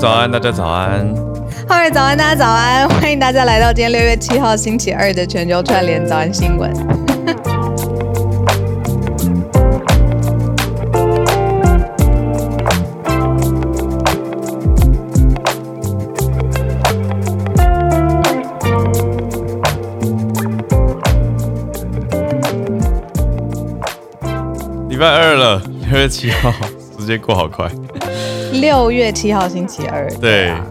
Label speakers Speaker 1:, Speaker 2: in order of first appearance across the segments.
Speaker 1: 早安，大家早安。
Speaker 2: 浩尔早安，大家早安。欢迎大家来到今天六月七号星期二的全球串联早安新闻。
Speaker 1: 礼拜二了，六月七号，时间过好快。
Speaker 2: 六月七号星期二，
Speaker 1: 对，啊、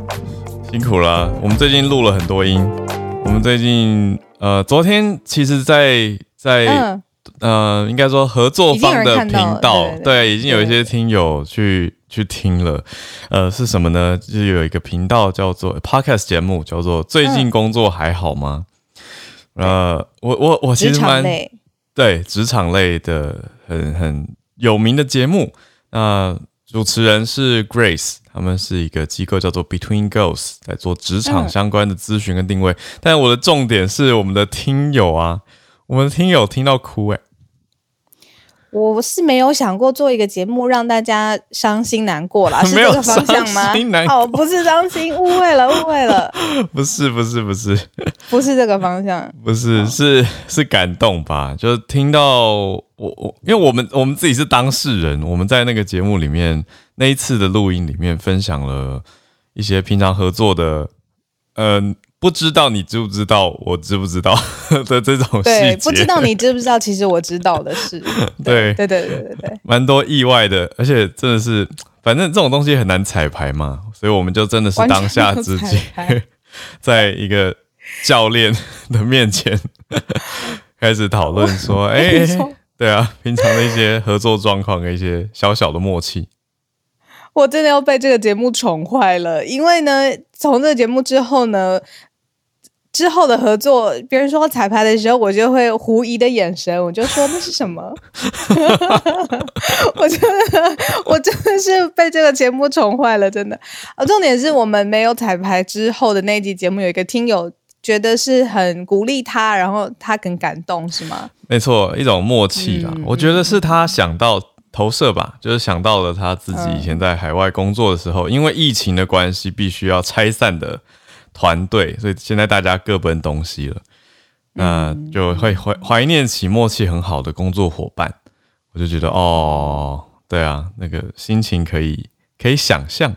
Speaker 1: 辛苦了、啊。我们最近录了很多音。我们最近呃，昨天其实在，在在、嗯、呃，应该说合作方的频道，对，对，对，对，已经有一些听友去去听了。呃，是什么呢？就是有一个频道叫做 Podcast 节目，叫做“最近工作还好吗？”嗯、呃，我我我其实蛮对职场类的很很有名的节目。那、呃主持人是 Grace，他们是一个机构叫做 Between Goals，在做职场相关的咨询跟定位。但我的重点是我们的听友啊，我们的听友听到哭诶、
Speaker 2: 我是没有想过做一个节目让大家伤心难过啦，是这个方向吗？哦，不是伤心，误会了，误会了。
Speaker 1: 不是，不是，不是，
Speaker 2: 不是这个方向。
Speaker 1: 不是，是是感动吧？就听到我我，因为我们我们自己是当事人，我们在那个节目里面那一次的录音里面分享了一些平常合作的，嗯、呃。不知道你知不知道，我知不知道 的这种细节。
Speaker 2: 对，不知道你知不知道，其实我知道的事。对对对对对对，
Speaker 1: 蛮多意外的，而且真的是，反正这种东西很难彩排嘛，所以我们就真的是当下自己，在一个教练的面前开始讨论说，哎、欸，对啊，平常的一些合作状况跟一些小小的默契。
Speaker 2: 我真的要被这个节目宠坏了，因为呢，从这个节目之后呢。之后的合作，别人说彩排的时候，我就会狐疑的眼神，我就说那是什么？我真的，我真的是被这个节目宠坏了，真的。啊，重点是我们没有彩排之后的那一集节目，有一个听友觉得是很鼓励他，然后他很感动，是吗？
Speaker 1: 没错，一种默契啦。嗯，我觉得是他想到投射吧，就是想到了他自己以前在海外工作的时候，嗯，因为疫情的关系，必须要拆散的。团队，所以现在大家各奔东西了，那就会怀怀念起默契很好的工作伙伴，我就觉得哦，对啊，那个心情可以可以想象。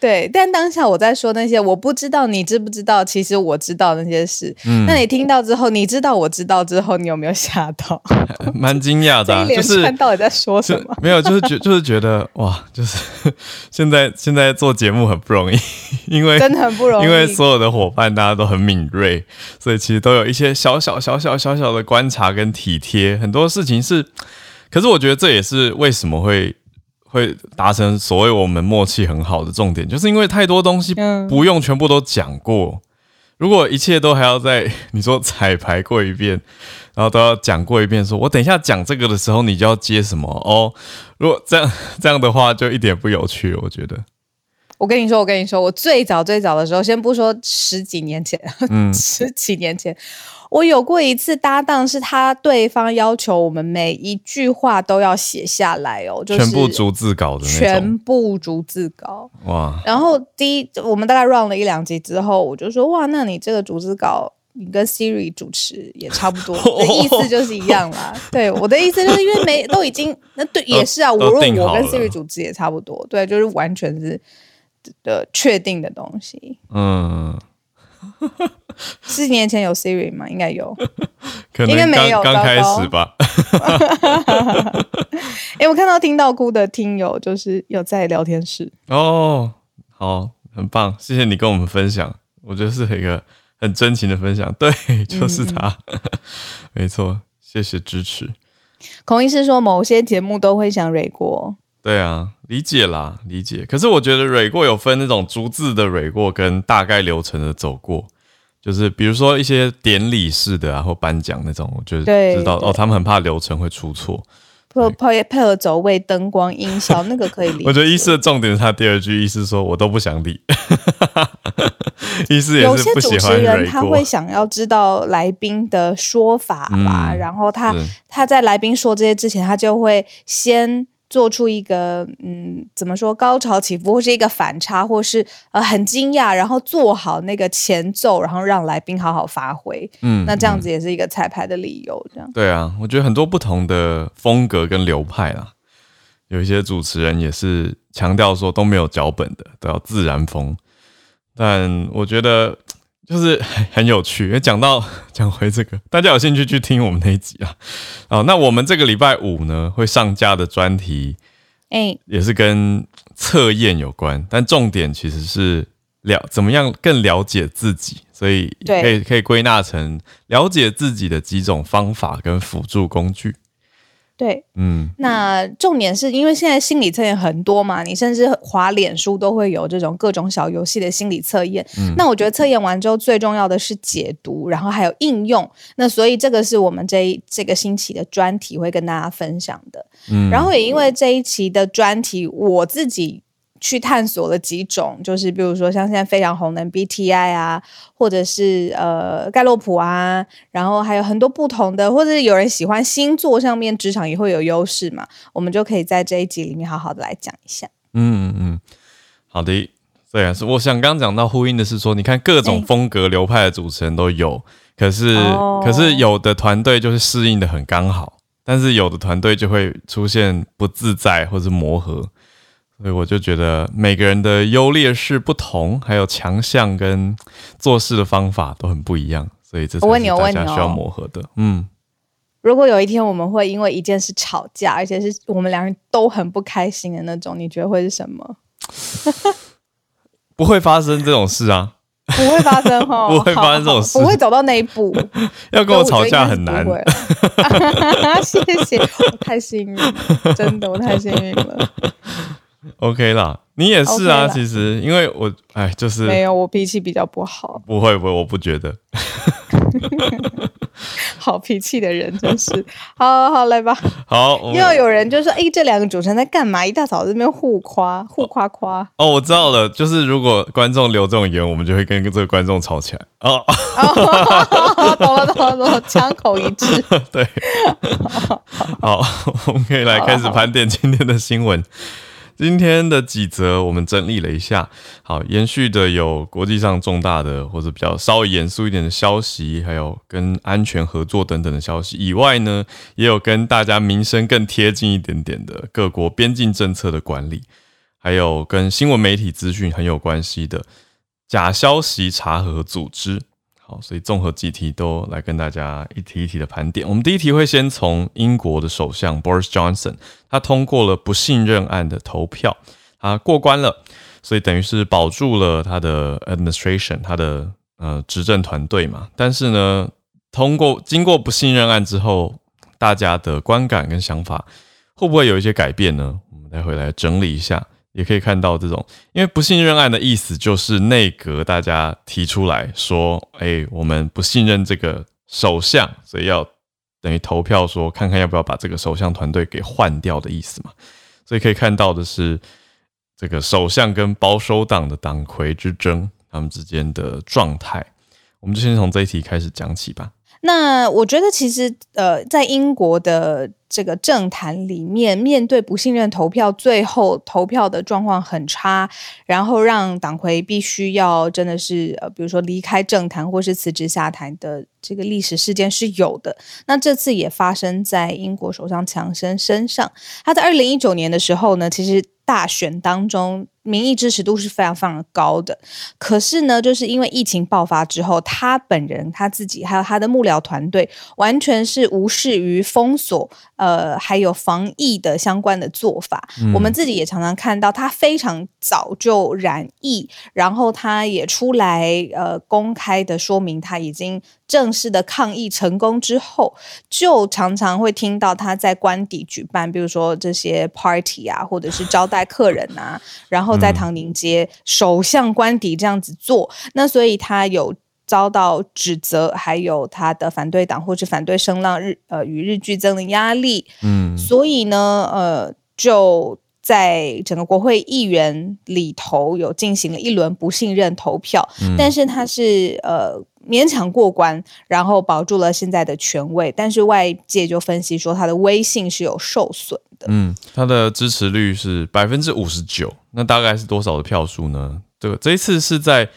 Speaker 2: 对，但当下我在说那些，我不知道你知不知道，其实我知道那些事。嗯，那你听到之后，你知道我知道之后，你有没有吓到？
Speaker 1: 蛮惊讶的、啊，就是
Speaker 2: 看到底在说什么？
Speaker 1: 没有，就是觉 就是觉得哇，就是 现在现在做节目很不容易，因为
Speaker 2: 真的很不容易，
Speaker 1: 因为所有的伙伴大家都很敏锐，所以其实都有一些小小小小小小的观察跟体贴，很多事情是，可是我觉得这也是为什么会。会达成所谓我们默契很好的重点，就是因为太多东西不用全部都讲过。如果一切都还要在你说彩排过一遍，然后都要讲过一遍说，说我等一下讲这个的时候，你就要接什么哦？如果这样这样的话，就一点不有趣。我觉得，
Speaker 2: 我跟你说，我跟你说，我最早最早的时候，先不说十几年前，嗯，十几年前。我有过一次搭档，是他对方要求我们每一句话都要写下来哦，就是
Speaker 1: 全部逐字稿的那种，
Speaker 2: 全部逐字稿
Speaker 1: 哇。
Speaker 2: 然后第一，我们大概 run 了一两集之后，我就说哇，那你这个逐字稿，你跟 Siri 主持也差不多，的意思就是一样啦。对，我的意思就是因为没都已经那对也是啊，我如果我跟 Siri 主持也差不多，对，就是完全是的确定的东西，
Speaker 1: 嗯。
Speaker 2: 四年前有 Siri 吗？应该有，
Speaker 1: 可能应该没有，刚开始吧。
Speaker 2: 哎、欸，我看到听到哭的听友，就是有在聊天室
Speaker 1: 哦，好，很棒，谢谢你跟我们分享，我觉得是一个很真情的分享。对，就是他，嗯、没错，谢谢支持。
Speaker 2: 孔医师说，某些节目都会想蕊过。
Speaker 1: 对啊，理解啦，理解。可是我觉得蕊过有分那种逐字的蕊过，跟大概流程的走过。就是比如说一些典礼式的啊，或颁奖那种，我就知道哦，他们很怕流程会出错。
Speaker 2: 配配配合走位、灯光、音效，那个可以理解。
Speaker 1: 我觉得医师的重点是他第二句，医师说我都不想理。医师也是不喜欢。有些主持人
Speaker 2: 他会想要知道来宾的说法吧，嗯、然后他他在来宾说这些之前，他就会先。做出一个嗯，怎么说高潮起伏，或是一个反差，或是呃很惊讶，然后做好那个前奏，然后让来宾好好发挥。嗯，那这样子也是一个彩排的理由。这样
Speaker 1: 对啊，我觉得很多不同的风格跟流派啦，有一些主持人也是强调说都没有脚本的，都要自然风。但我觉得就是很有趣，因为讲到 讲回这个，大家有兴趣去听我们那一集啊。哦，那我们这个礼拜五呢会上架的专题，哎，也是跟测验有关，但重点其实是了怎么样更了解自己，所以可以可以归纳成了解自己的几种方法跟辅助工具。
Speaker 2: 对，嗯，那重点是因为现在心理测验很多嘛，你甚至滑脸书都会有这种各种小游戏的心理测验。嗯，那我觉得测验完之后最重要的是解读，然后还有应用。那所以这个是我们这一这个星期的专题会跟大家分享的。嗯，然后也因为这一期的专题，我自己。去探索了几种，就是比如说像现在非常红的 MBTI 啊，或者是呃盖洛普啊，然后还有很多不同的，或者是有人喜欢星座上面职场也会有优势嘛，我们就可以在这一集里面好好的来讲一下。
Speaker 1: 嗯嗯，好的，对啊，是我想刚刚讲到呼应的是说，你看各种风格流派的主持人都有，欸、可是、哦、可是有的团队就是适应的很刚好，但是有的团队就会出现不自在或是磨合。所以我就觉得每个人的优劣势不同，还有强项跟做事的方法都很不一样，所以这才是大家需要磨合的。嗯，
Speaker 2: 如果有一天我们会因为一件事吵架，而且是我们两人都很不开心的那种，你觉得会是什么？
Speaker 1: 不会发生这种事啊！
Speaker 2: 不会发生 哈，
Speaker 1: 不会发生这种事，
Speaker 2: 不会走到那一步。
Speaker 1: 要跟我吵架很难。
Speaker 2: 谢谢，我太幸运，真的，我太幸运了。
Speaker 1: OK 啦，你也是啊。其实，因为我哎，就是
Speaker 2: 没有，我脾气比较不好。
Speaker 1: 不会不会，我不觉得。
Speaker 2: 好脾气的人真是。好好，好来吧。
Speaker 1: 好，
Speaker 2: 又有人就说：“哎，这两个主持人在干嘛？一大早在这边互夸互夸夸。”
Speaker 1: 哦，我知道了，就是如果观众留这种言，我们就会跟这个观众吵起来。哦，
Speaker 2: 懂了懂了懂了，枪口一致。
Speaker 1: 对。好，我们可以来开始盘点今天的新闻。今天的几则我们整理了一下，好，延续的有国际上重大的或者比较稍微严肃一点的消息，还有跟安全合作等等的消息以外呢，也有跟大家民生更贴近一点点的各国边境政策的管理，还有跟新闻媒体资讯很有关系的假消息查核组织。好，所以综合几题都来跟大家一题一题的盘点。我们第一题会先从英国的首相 Boris Johnson，他通过了不信任案的投票，他过关了，所以等于是保住了他的 administration，他的呃执政团队嘛。但是呢，通过经过不信任案之后，大家的观感跟想法会不会有一些改变呢？我们待会来整理一下。也可以看到这种，因为不信任案的意思就是内阁大家提出来说，哎，我们不信任这个首相，所以要等于投票说，看看要不要把这个首相团队给换掉的意思嘛。所以可以看到的是，这个首相跟保守党的党魁之争，他们之间的状态。我们就先从这一题开始讲起吧。
Speaker 2: 那我觉得其实，呃，在英国的。这个政坛里面，面对不信任投票，最后投票的状况很差，然后让党魁必须要真的是呃，比如说离开政坛或是辞职下台的这个历史事件是有的。那这次也发生在英国首相强生身上。他在二零一九年的时候呢，其实大选当中民意支持度是非常非常高的。可是呢，就是因为疫情爆发之后，他本人他自己还有他的幕僚团队，完全是无视于封锁。呃，还有防疫的相关的做法，嗯，我们自己也常常看到，他非常早就染疫，然后他也出来呃公开的说明他已经正式的抗议成功之后，就常常会听到他在官邸举办，比如说这些 party 啊，或者是招待客人啊，然后在唐宁街首相官邸这样子做，那所以他有。遭到指责，还有他的反对党或者反对声浪日呃与日俱增的压力，嗯，所以呢，呃，就在整个国会议员里头有进行了一轮不信任投票，嗯，但是他是呃勉强过关，然后保住了现在的权位。但是外界就分析说，他的威信是有受损的。
Speaker 1: 嗯，他的支持率是百分之五十九，那大概是多少的票数呢？这个这一次是在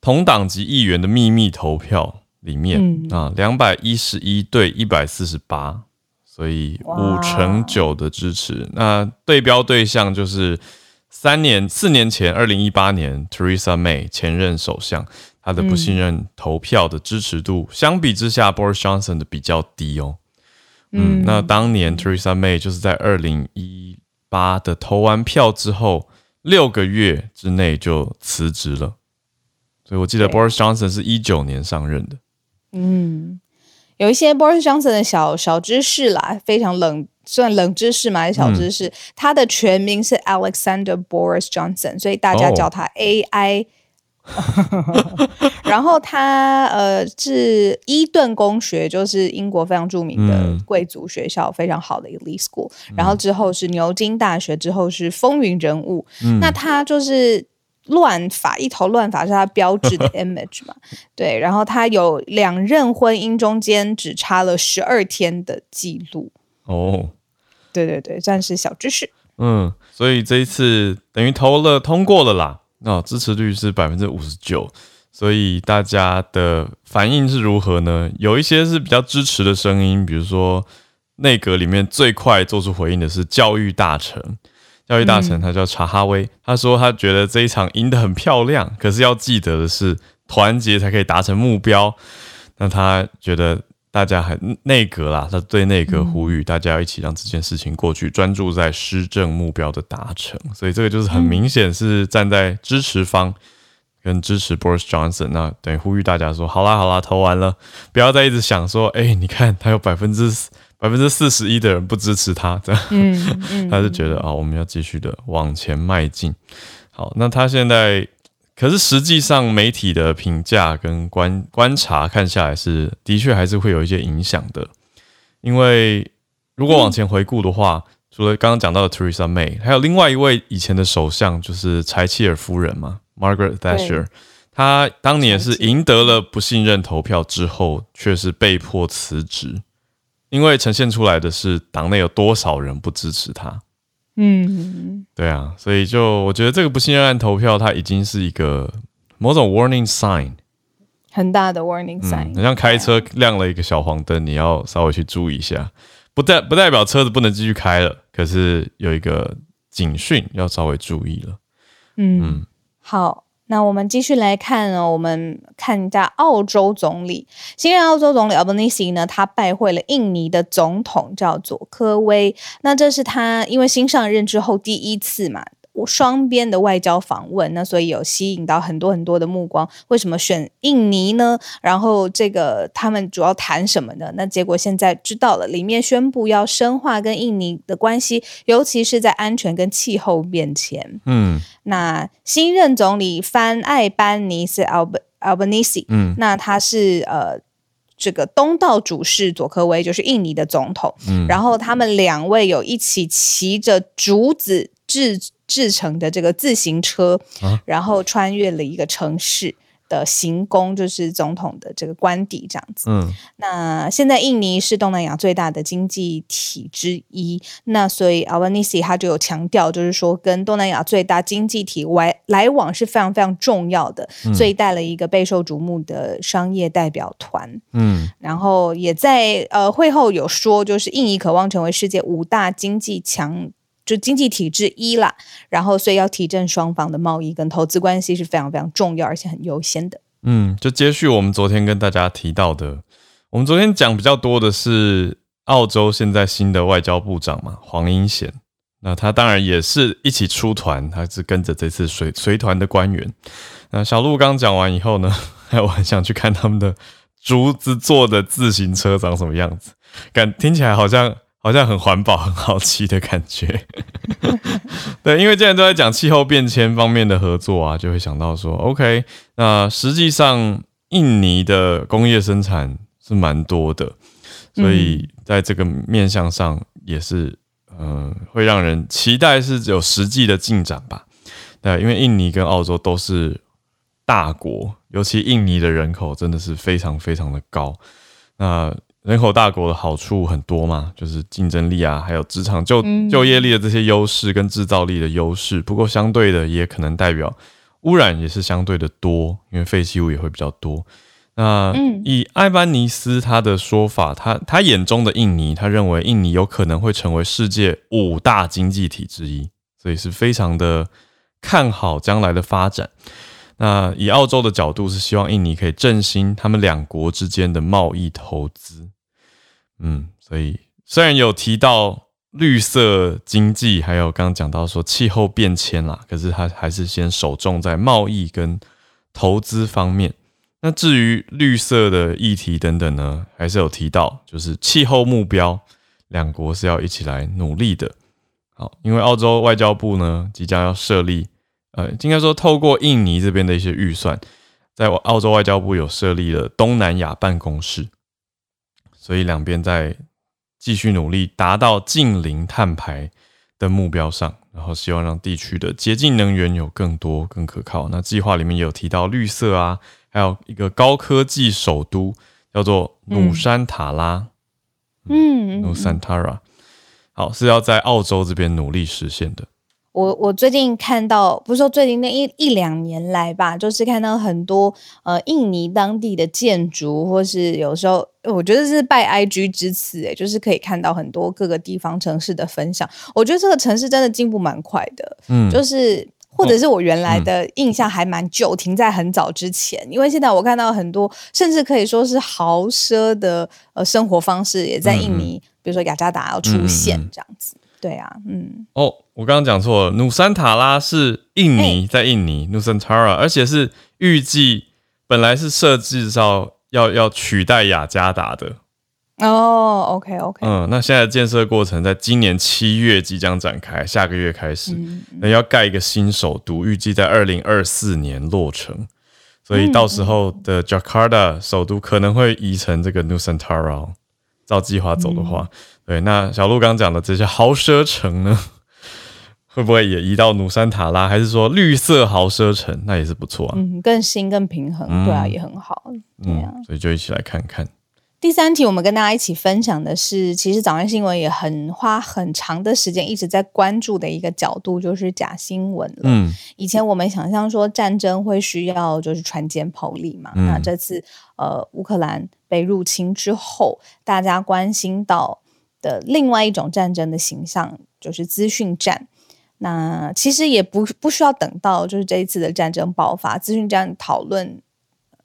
Speaker 1: 同党籍议员的秘密投票里面、嗯、啊，两百一十一对一百四十八，所以五成九的支持。那对标对象就是。三年四年前，二零一八年，Theresa May 前任首相，他的不信任投票的支持度，嗯、相比之下，Boris Johnson 的比较低哦。嗯，嗯那当年 Theresa May 就是在二零一八的投完票之后，六个月之内就辞职了。所以我记得 Boris Johnson 是一九年上任的。
Speaker 2: 嗯，有一些 Boris Johnson 的小小知识啦，非常冷。算冷知识嘛，还是小知识？嗯、他的全名是 Alexander Boris Johnson，所以大家叫他 AI。哦、然后他呃是伊顿公学，就是英国非常著名的贵族学校，嗯、非常好的一个 elite school。然后之后是牛津大学，之后是风云人物。嗯、那他就是乱法，一头乱发是他标志的 image 嘛？对。然后他有两任婚姻中间只差了十二天的记录哦。对对对，算是小知识。
Speaker 1: 嗯，所以这一次等于投了通过了啦。那、哦、支持率是百分之五十九，所以大家的反应是如何呢？有一些是比较支持的声音，比如说内阁里面最快做出回应的是教育大臣，教育大臣他叫查哈威，嗯、他说他觉得这一场赢得很漂亮，可是要记得的是团结才可以达成目标。那他觉得。大家很内阁啦，他对内阁呼吁大家要一起让这件事情过去，专注在施政目标的达成。所以这个就是很明显是站在支持方跟支持 Boris Johnson，那等于呼吁大家说：好啦好啦，投完了，不要再一直想说，哎，你看他有百分之百分之四十一的人不支持他，这样，嗯嗯、他是觉得啊、哦，我们要继续的往前迈进。好，那他现在。可是实际上，媒体的评价跟观观察看下来是，的确还是会有一些影响的。因为如果往前回顾的话，嗯、除了刚刚讲到的 Theresa May，还有另外一位以前的首相，就是柴契尔夫人嘛，Margaret Thatcher。她当年是赢得了不信任投票之后，却是被迫辞职，因为呈现出来的是党内有多少人不支持她。嗯，对啊，所以就我觉得这个不信任案投票，它已经是一个某种 warning sign，
Speaker 2: 很大的 warning sign，
Speaker 1: 嗯，很像开车亮了一个小黄灯，你要稍微去注意一下，不代不代表车子不能继续开了，可是有一个警讯要稍微注意了。
Speaker 2: 嗯，嗯。好。那我们继续来看哦，我们看一下澳洲总理，新任澳洲总理 Albanese 呢，他拜会了印尼的总统，叫做科威。那这是他因为新上任之后第一次嘛。双边的外交访问，那所以有吸引到很多很多的目光。为什么选印尼呢？然后这个他们主要谈什么呢？那结果现在知道了，里面宣布要深化跟印尼的关系，尤其是在安全跟气候变迁。嗯，那新任总理范艾班尼是 Albanese，嗯，那他是呃这个东道主是佐科威，就是印尼的总统。嗯，然后他们两位有一起骑着竹子制。制成的这个自行车，啊、然后穿越了一个城市的行宫，就是总统的这个官邸这样子。嗯，那现在印尼是东南亚最大的经济体之一，那所以 Albanese 他就有强调，就是说跟东南亚最大经济体来来往是非常非常重要的，嗯、所以带了一个备受瞩目的商业代表团。嗯，然后也在呃会后有说，就是印尼渴望成为世界五大经济强。就经济体制一啦，然后所以要提振双方的贸易跟投资关系是非常非常重要，而且很优先的。
Speaker 1: 嗯，就接续我们昨天跟大家提到的，我们昨天讲比较多的是澳洲现在新的外交部长嘛，黄英贤，那他当然也是一起出团，他是跟着这次随随团的官员。那小鹿刚讲完以后呢，我很想去看他们的竹子做的自行车长什么样子，感听起来好像。好像很环保、很好奇的感觉。对，因为既然都在讲气候变迁方面的合作啊，就会想到说，OK，那实际上印尼的工业生产是蛮多的，所以在这个面向上也是，嗯、呃，会让人期待是有实际的进展吧。对，因为印尼跟澳洲都是大国，尤其印尼的人口真的是非常非常的高。那人口大国的好处很多嘛，就是竞争力啊，还有职场就就业力的这些优势跟制造力的优势。不过相对的，也可能代表污染也是相对的多，因为废弃物也会比较多。那以艾班尼斯他的说法，他他眼中的印尼，他认为印尼有可能会成为世界五大经济体之一，所以是非常的看好将来的发展。那以澳洲的角度是希望印尼可以振兴他们两国之间的贸易投资，嗯，所以虽然有提到绿色经济，还有刚刚讲到说气候变迁啦，可是他还是先首重在贸易跟投资方面。那至于绿色的议题等等呢，还是有提到，就是气候目标，两国是要一起来努力的。好，因为澳洲外交部呢即将要设立。呃，应该说，透过印尼这边的一些预算，在我澳洲外交部有设立了东南亚办公室，所以两边在继续努力达到近零碳排的目标上，然后希望让地区的洁净能源有更多、更可靠。那计划里面有提到绿色啊，还有一个高科技首都叫做努山塔拉，嗯，Nusantara，好，是要在澳洲这边努力实现的。
Speaker 2: 我我最近看到，不是说最近那一一两年来吧，就是看到很多呃印尼当地的建筑，或是有时候我觉得是拜 IG 之赐，诶，就是可以看到很多各个地方城市的分享。我觉得这个城市真的进步蛮快的，嗯，就。是或者是我原来的印象还蛮旧，停在很早之前，因为现在我看到很多甚至可以说是豪奢的呃生活方式也在印尼，比如说雅加达要出现这样子。对啊，嗯，
Speaker 1: 哦，我刚刚讲错了，努山塔拉是印尼，在印尼，Nusantara，而且是预计本来是设计到要要取代雅加达的。
Speaker 2: 哦，OK OK，
Speaker 1: 嗯，那现在建设过程在今年七月即将展开，下个月开始，那、嗯、要盖一个新首都，预计在二零二四年落成，所以到时候的 Jakarta 首都可能会移成这个 Nusantara，照计划走的话。嗯对，那小鹿刚讲的这些豪奢城呢，会不会也移到努山塔拉？还是说绿色豪奢城？那也是不错啊。
Speaker 2: 嗯，更新、更平衡，嗯、对啊，也很好。对啊、
Speaker 1: 嗯，所以就一起来看看。
Speaker 2: 第三题，我们跟大家一起分享的是，其实早安新闻也很花很长的时间一直在关注的一个角度，就是假新闻了。嗯，以前我们想象说战争会需要就是船坚炮利嘛，嗯、那这次呃乌克兰被入侵之后，大家关心到。的另外一种战争的形象就是资讯战，那其实也不不需要等到就是这一次的战争爆发，资讯战讨论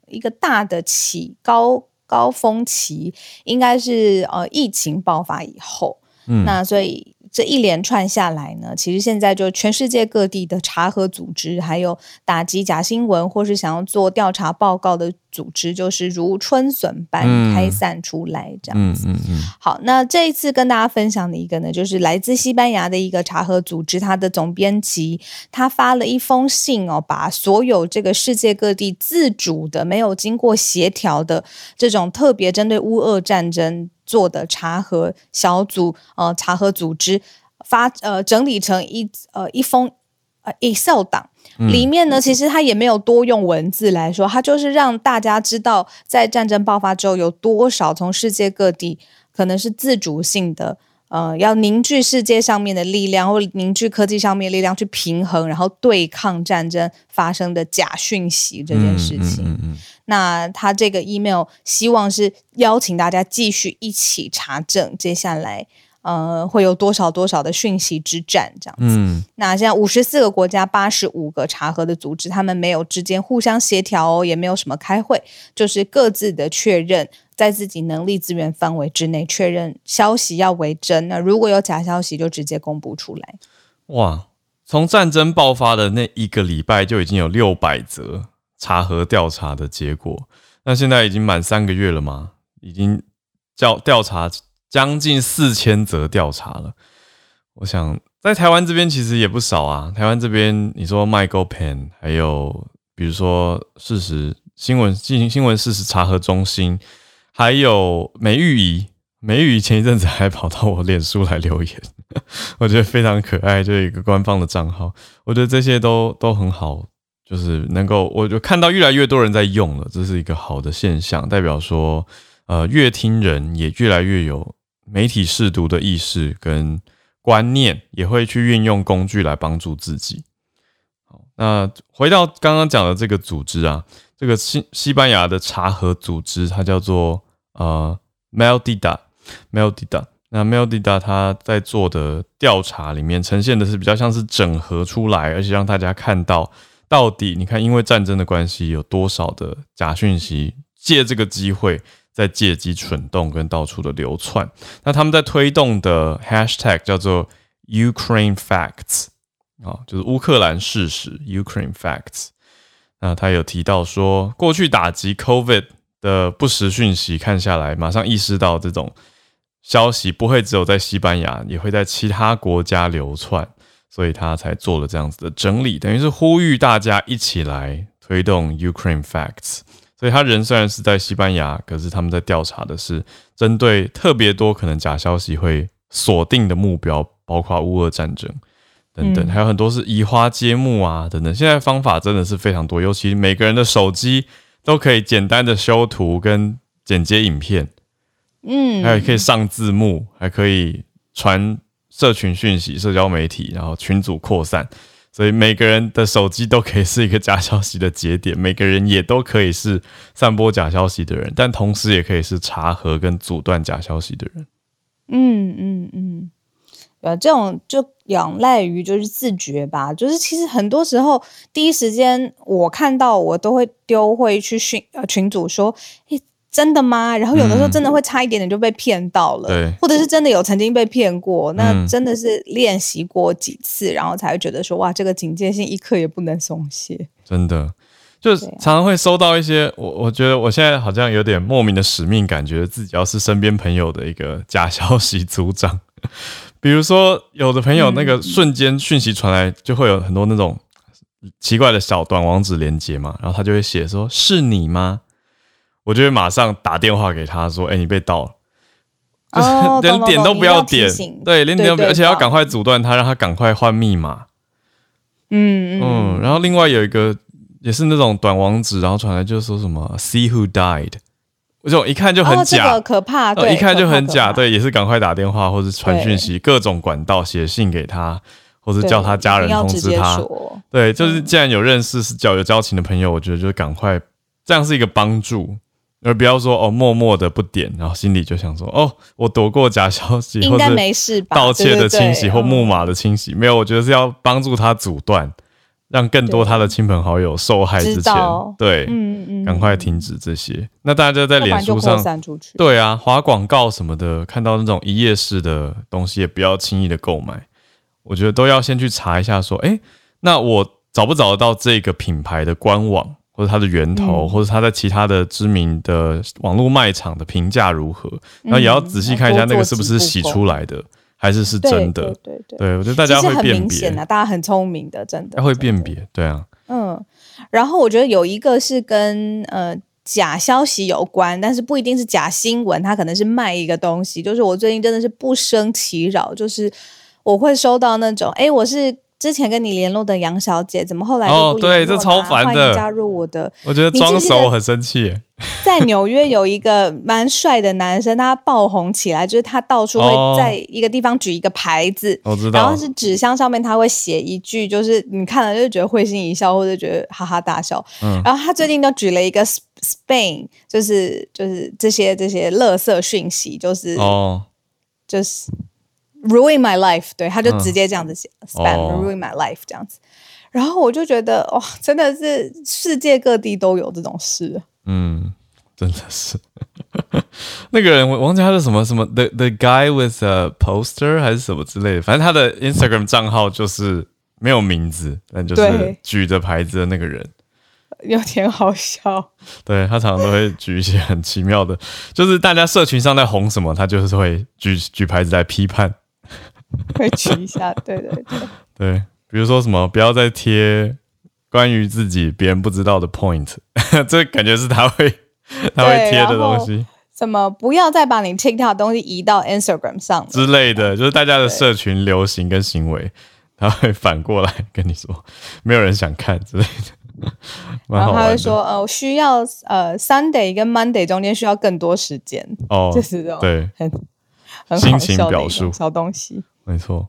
Speaker 2: 一个大的起高高峰期，应该是呃疫情爆发以后，嗯，那所以。这一连串下来呢，其实现在就全世界各地的查核组织，还有打击假新闻或是想要做调查报告的组织，就是如春笋般开散出来，这样子。嗯嗯嗯嗯、好，那这一次跟大家分享的一个呢，就是来自西班牙的一个查核组织，它的总编辑他发了一封信哦，把所有这个世界各地自主的、没有经过协调的这种特别针对乌俄战争。做的查核小组，呃，查核组织发呃整理成一呃一封呃 Excel 档，里面呢，其实它也没有多用文字来说，它就是让大家知道，在战争爆发之后，有多少从世界各地可能是自主性的。呃，要凝聚世界上面的力量，或凝聚科技上面的力量去平衡，然后对抗战争发生的假讯息这件事情。嗯嗯嗯嗯、那他这个 email 希望是邀请大家继续一起查证，接下来呃会有多少多少的讯息之战这样子。嗯、那现在五十四个国家，八十五个查核的组织，他们没有之间互相协调哦，也没有什么开会，就是各自的确认。在自己能力资源范围之内确认消息要为真，那如果有假消息就直接公布出来。
Speaker 1: 哇，从战争爆发的那一个礼拜就已经有六百则查核调查的结果，那现在已经满三个月了吗？已经叫调查将近四千则调查了。我想在台湾这边其实也不少啊，台湾这边你说 Michael Pen，还有比如说事实新闻进行新闻事实查核中心。还有美玉仪，美玉仪前一阵子还跑到我脸书来留言，我觉得非常可爱，就是一个官方的账号，我觉得这些都都很好，就是能够，我就看到越来越多人在用了，这是一个好的现象，代表说，呃，阅听人也越来越有媒体试读的意识跟观念，也会去运用工具来帮助自己。好，那回到刚刚讲的这个组织啊，这个西西班牙的查核组织，它叫做呃 Meldida，Meldida。那 Meldida 他在做的调查里面呈现的是比较像是整合出来，而且让大家看到。到底你看，因为战争的关系，有多少的假讯息借这个机会在借机蠢动跟到处的流窜？那他们在推动的 hashtag 叫做 Ukraine Facts 啊，就是乌克兰事实 Ukraine Facts。那他有提到说，过去打击 COVID 的不实讯息看下来，马上意识到这种消息不会只有在西班牙，也会在其他国家流窜。所以他才做了这样子的整理，等于是呼吁大家一起来推动 Ukraine Facts。所以他人虽然是在西班牙，可是他们在调查的是针对特别多可能假消息会锁定的目标，包括乌俄战争等等，还有很多是移花接木啊等等。现在方法真的是非常多，尤其每个人的手机都可以简单的修图跟剪接影片，嗯，还有可以上字幕，还可以传。社群讯息、社交媒体，然后群组扩散，所以每个人的手机都可以是一个假消息的节点，每个人也都可以是散播假消息的人，但同时也可以是查核跟阻断假消息的人。
Speaker 2: 嗯嗯嗯，呃，这种就仰赖于就是自觉吧，就是其实很多时候第一时间我看到我都会丢会去讯呃群主说，诶真的吗？然后有的时候真的会差一点点就被骗到了，
Speaker 1: 对，
Speaker 2: 或者是真的有曾经被骗过，那真的是练习过几次，然后才会觉得说哇，这个警戒性一刻也不能松懈。
Speaker 1: 真的，就常常会收到一些我，我觉得我现在好像有点莫名的使命感，觉得自己要是身边朋友的一个假消息组长。比如说，有的朋友那个瞬间讯息传来，就会有很多那种奇怪的小短网址连接嘛，然后他就会写说：“是你吗？”我就会马上打电话给他说：“哎、欸，你被盗了，就是 连点都不要点，对，连点都不要，而且要赶快阻断他，让他赶快换密码。嗯嗯，然后另外有一个也是那种短网址，然后传来就是说什么 ‘see who died’，我就一看就很假，
Speaker 2: 哦这个、可怕，对，
Speaker 1: 一看就很假，对，也是赶快打电话或者传讯息，各种管道写信给他，或者叫他家人通知他。对，就是既然有认识是交有交情的朋友，我觉得就赶快，这样是一个帮助。”而不要说哦，默默的不点，然后心里就想说哦，我躲过假消息，
Speaker 2: 应该没事吧？
Speaker 1: 盗窃的清洗或木马的清洗，没有，我觉得是要帮助他阻断，让更多他的亲朋好友受害之前，对，嗯嗯，赶快停止这些。那大家在脸书上，对啊，划广告什么的，看到那种一页式的东西，也不要轻易的购买。我觉得都要先去查一下，说，哎，那我找不找得到这个品牌的官网？或者它的源头，嗯、或者它在其他的知名的网络卖场的评价如何？然后也要仔细看一下那个是不是洗出来的，还是是真的？对对对，对我觉得大家会辨别。
Speaker 2: 大家很聪明的，真的。
Speaker 1: 他会辨别，对啊。
Speaker 2: 嗯，然后我觉得有一个是跟呃假消息有关，但是不一定是假新闻，它可能是卖一个东西。就是我最近真的是不生其扰，就是我会收到那种，哎，我是。之前跟你联络的杨小姐，怎么后来哦？
Speaker 1: 对，这超烦的。
Speaker 2: 加入我的，
Speaker 1: 我觉得装熟很生气。
Speaker 2: 在纽约有一个蛮帅的男生，他爆红起来，就是他到处会在一个地方举一个牌子，
Speaker 1: 我知道。
Speaker 2: 然后是纸箱上面他会写一句，就是你看了就觉得会心一笑，或者觉得哈哈大笑。嗯。然后他最近都举了一个 Spain，就是就是这些这些垃圾讯息，就是哦，就是。Ruin my life，对，他就直接这样子写、嗯、，spam、哦、ruin my life 这样子，然后我就觉得哇，真的是世界各地都有这种事，嗯，
Speaker 1: 真的是，那个人我忘记他是什么什么，the the guy with a poster 还是什么之类的，反正他的 Instagram 账号就是没有名字，但就是举着牌子的那个人，
Speaker 2: 有点好笑，
Speaker 1: 对，他常常都会举一些很奇妙的，就是大家社群上在红什么，他就是会举举牌子来批判。
Speaker 2: 会举一下，对对对，
Speaker 1: 对，比如说什么，不要再贴关于自己别人不知道的 point，这感觉是他会他会贴的东西。
Speaker 2: 什么，不要再把你 TikTok 的东西移到 Instagram 上
Speaker 1: 之类的，就是大家的社群流行跟行为，他会反过来跟你说，没有人想看之类的。
Speaker 2: 然后他会说，呃，需要呃，Sunday 跟 Monday 中间需要更多时间哦，就是这种
Speaker 1: 对，
Speaker 2: 很很心情表述小东西，
Speaker 1: 没错。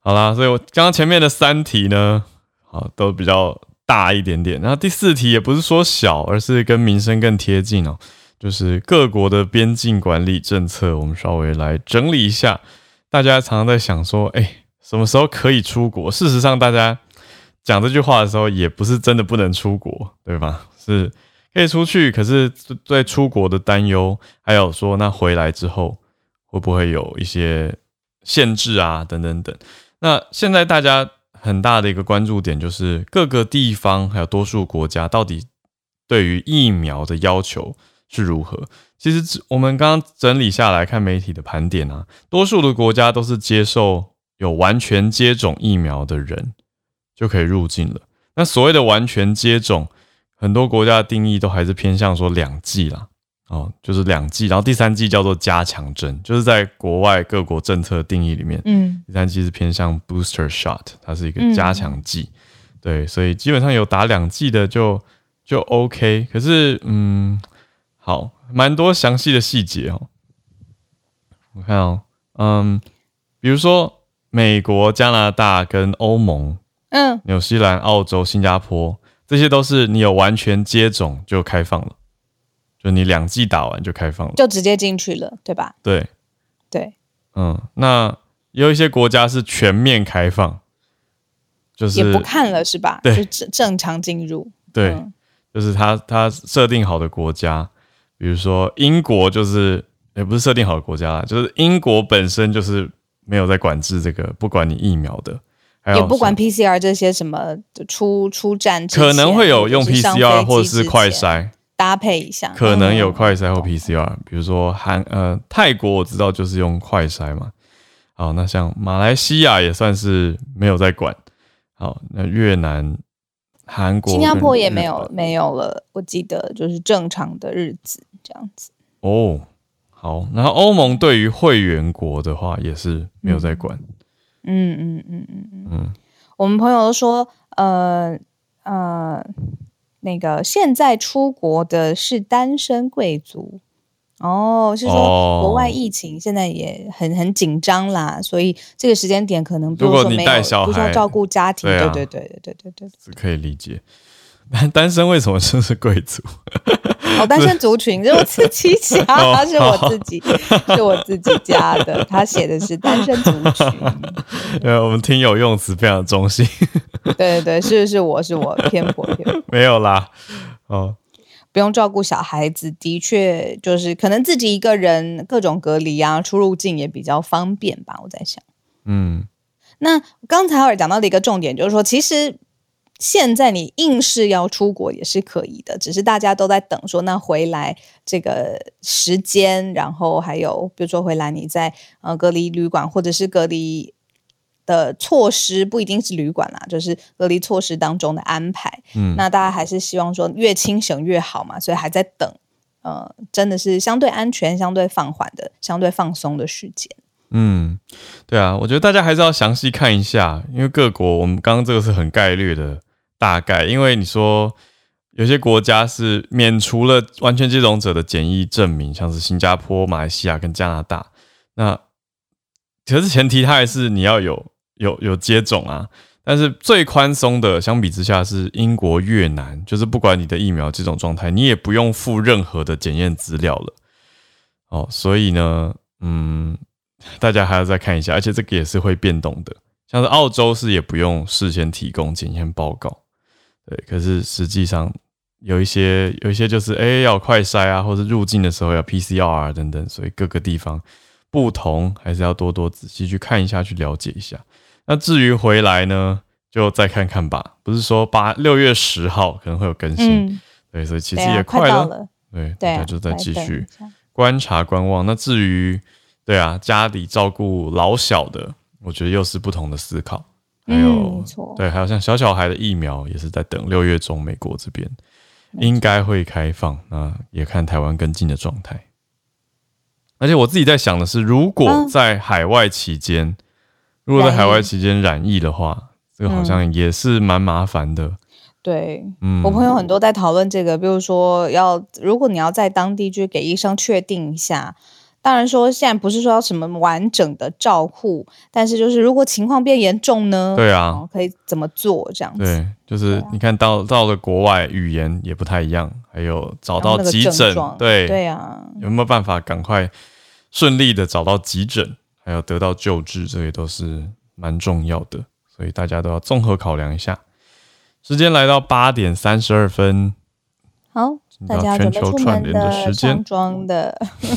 Speaker 1: 好啦，所以我刚刚前面的三题呢，好都比较大一点点，然后第四题也不是说小，而是跟民生更贴近哦，就是各国的边境管理政策，我们稍微来整理一下。大家常常在想说，哎、什么时候可以出国？事实上，大家讲这句话的时候，也不是真的不能出国，对吧？是可以出去，可是对出国的担忧，还有说那回来之后会不会有一些限制啊，等等等。那现在大家很大的一个关注点，就是各个地方还有多数国家到底对于疫苗的要求是如何？其实我们刚刚整理下来看媒体的盘点啊，多数的国家都是接受有完全接种疫苗的人就可以入境了。那所谓的完全接种，很多国家的定义都还是偏向说两剂啦，哦，就是两剂，然后第三剂叫做加强针，就是在国外各国政策定义里面，嗯，第三剂是偏向 booster shot，它是一个加强剂，对，所以基本上有打两剂的就就 OK。可是，嗯，好。蛮多详细的细节哦，我看哦，嗯，比如说美国、加拿大跟欧盟，嗯，纽西兰、澳洲、新加坡，这些都是你有完全接种就开放了，就你两季打完就开放了，
Speaker 2: 就直接进去了，对吧？
Speaker 1: 对，
Speaker 2: 对，
Speaker 1: 嗯，那有一些国家是全面开放，就是
Speaker 2: 也不看了是吧？
Speaker 1: 对，
Speaker 2: 就正正常进入，
Speaker 1: 对，嗯、就是他他设定好的国家。比如说英国就是也不是设定好的国家啦，就是英国本身就是没有在管制这个，不管你疫苗的，还有
Speaker 2: 也不管 PCR 这些什么出出站，
Speaker 1: 可能会有用 PCR 或者是快筛
Speaker 2: 搭配一下，
Speaker 1: 可能有快筛或 PCR，嗯。比如说韩呃泰国我知道就是用快筛嘛，好，那像马来西亚也算是没有在管，好，那越南。韩国、
Speaker 2: 新加坡也没有没有了，我记得就是正常的日子这样子。
Speaker 1: 哦，好，然后欧盟对于会员国的话也是没有在管。
Speaker 2: 嗯嗯嗯嗯嗯嗯。我们朋友都说，呃呃，那个现在出国的是单身贵族。哦，是说国外疫情现在也很很紧张啦，所以这个时间点可能比如说没有不需要照顾家庭，对对对对对对对，
Speaker 1: 是可以理解。单单身为什么说是贵族？
Speaker 2: 哦，单身族群，是我自己加，他 是我自己，是我自己家的。他写的是单身族群。
Speaker 1: 对，我们听友用词非常中性。
Speaker 2: 对对对，是是我是我偏颇偏颇。
Speaker 1: 没有啦，哦。
Speaker 2: 不用照顾小孩子，的确就是可能自己一个人各种隔离啊，出入境也比较方便吧。我在想，
Speaker 1: 嗯，
Speaker 2: 那刚才尔讲到的一个重点就是说，其实现在你硬是要出国也是可以的，只是大家都在等说，那回来这个时间，然后还有比如说回来你在呃隔离旅馆或者是隔离。的措施不一定是旅馆啦，就是隔离措施当中的安排。嗯，那大家还是希望说越清省越好嘛，所以还在等，呃，真的是相对安全、相对放缓的、相对放松的时间。
Speaker 1: 嗯，对啊，我觉得大家还是要详细看一下，因为各国我们刚刚这个是很概略的大概，因为你说有些国家是免除了完全接种者的检疫证明，像是新加坡、马来西亚跟加拿大，那可是前提它还是你要有。有有接种啊，但是最宽松的相比之下是英国、越南，就是不管你的疫苗接种状态，你也不用附任何的检验资料了。哦，所以呢，嗯，大家还要再看一下，而且这个也是会变动的。像是澳洲是也不用事先提供检验报告，对，可是实际上有一些有一些就是哎、欸、要快筛啊，或者入境的时候要 PCR 等等，所以各个地方不同，还是要多多仔细去看一下，去了解一下。那至于回来呢，就再看看吧。不是说八六月十号可能会有更新，嗯、对，所以其实也快了。对，啊、对，对啊、大家就再继续观察观望。那至于对啊，家里照顾老小的，我觉得又是不同的思考。还有，嗯、对，还有像小小孩的疫苗也是在等六月中，美国这边应该会开放。那也看台湾跟进的状态。而且我自己在想的是，如果在海外期间。嗯如果在海外期间染疫的话，这个好像也是蛮麻烦的。
Speaker 2: 对，嗯，我朋友很多在讨论这个，比如说要如果你要在当地就给医生确定一下。当然说现在不是说要什么完整的照护，但是就是如果情况变严重呢？
Speaker 1: 对啊，
Speaker 2: 可以怎么做这样子？
Speaker 1: 对，就是你看到到了国外语言也不太一样，还有找到急诊，对。
Speaker 2: 对啊，
Speaker 1: 有没有办法赶快顺利的找到急诊，还有得到救治，这些都是蛮重要的，所以大家都要综合考量一下。时间来到八点三十二分，
Speaker 2: 好，大家准备出门的、时间，装的。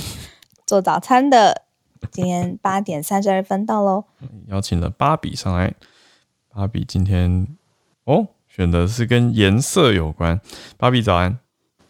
Speaker 2: 做早餐的，今天八点三十二分到喽。
Speaker 1: 邀请了芭比上来，芭比今天哦选的是跟颜色有关。芭比早安，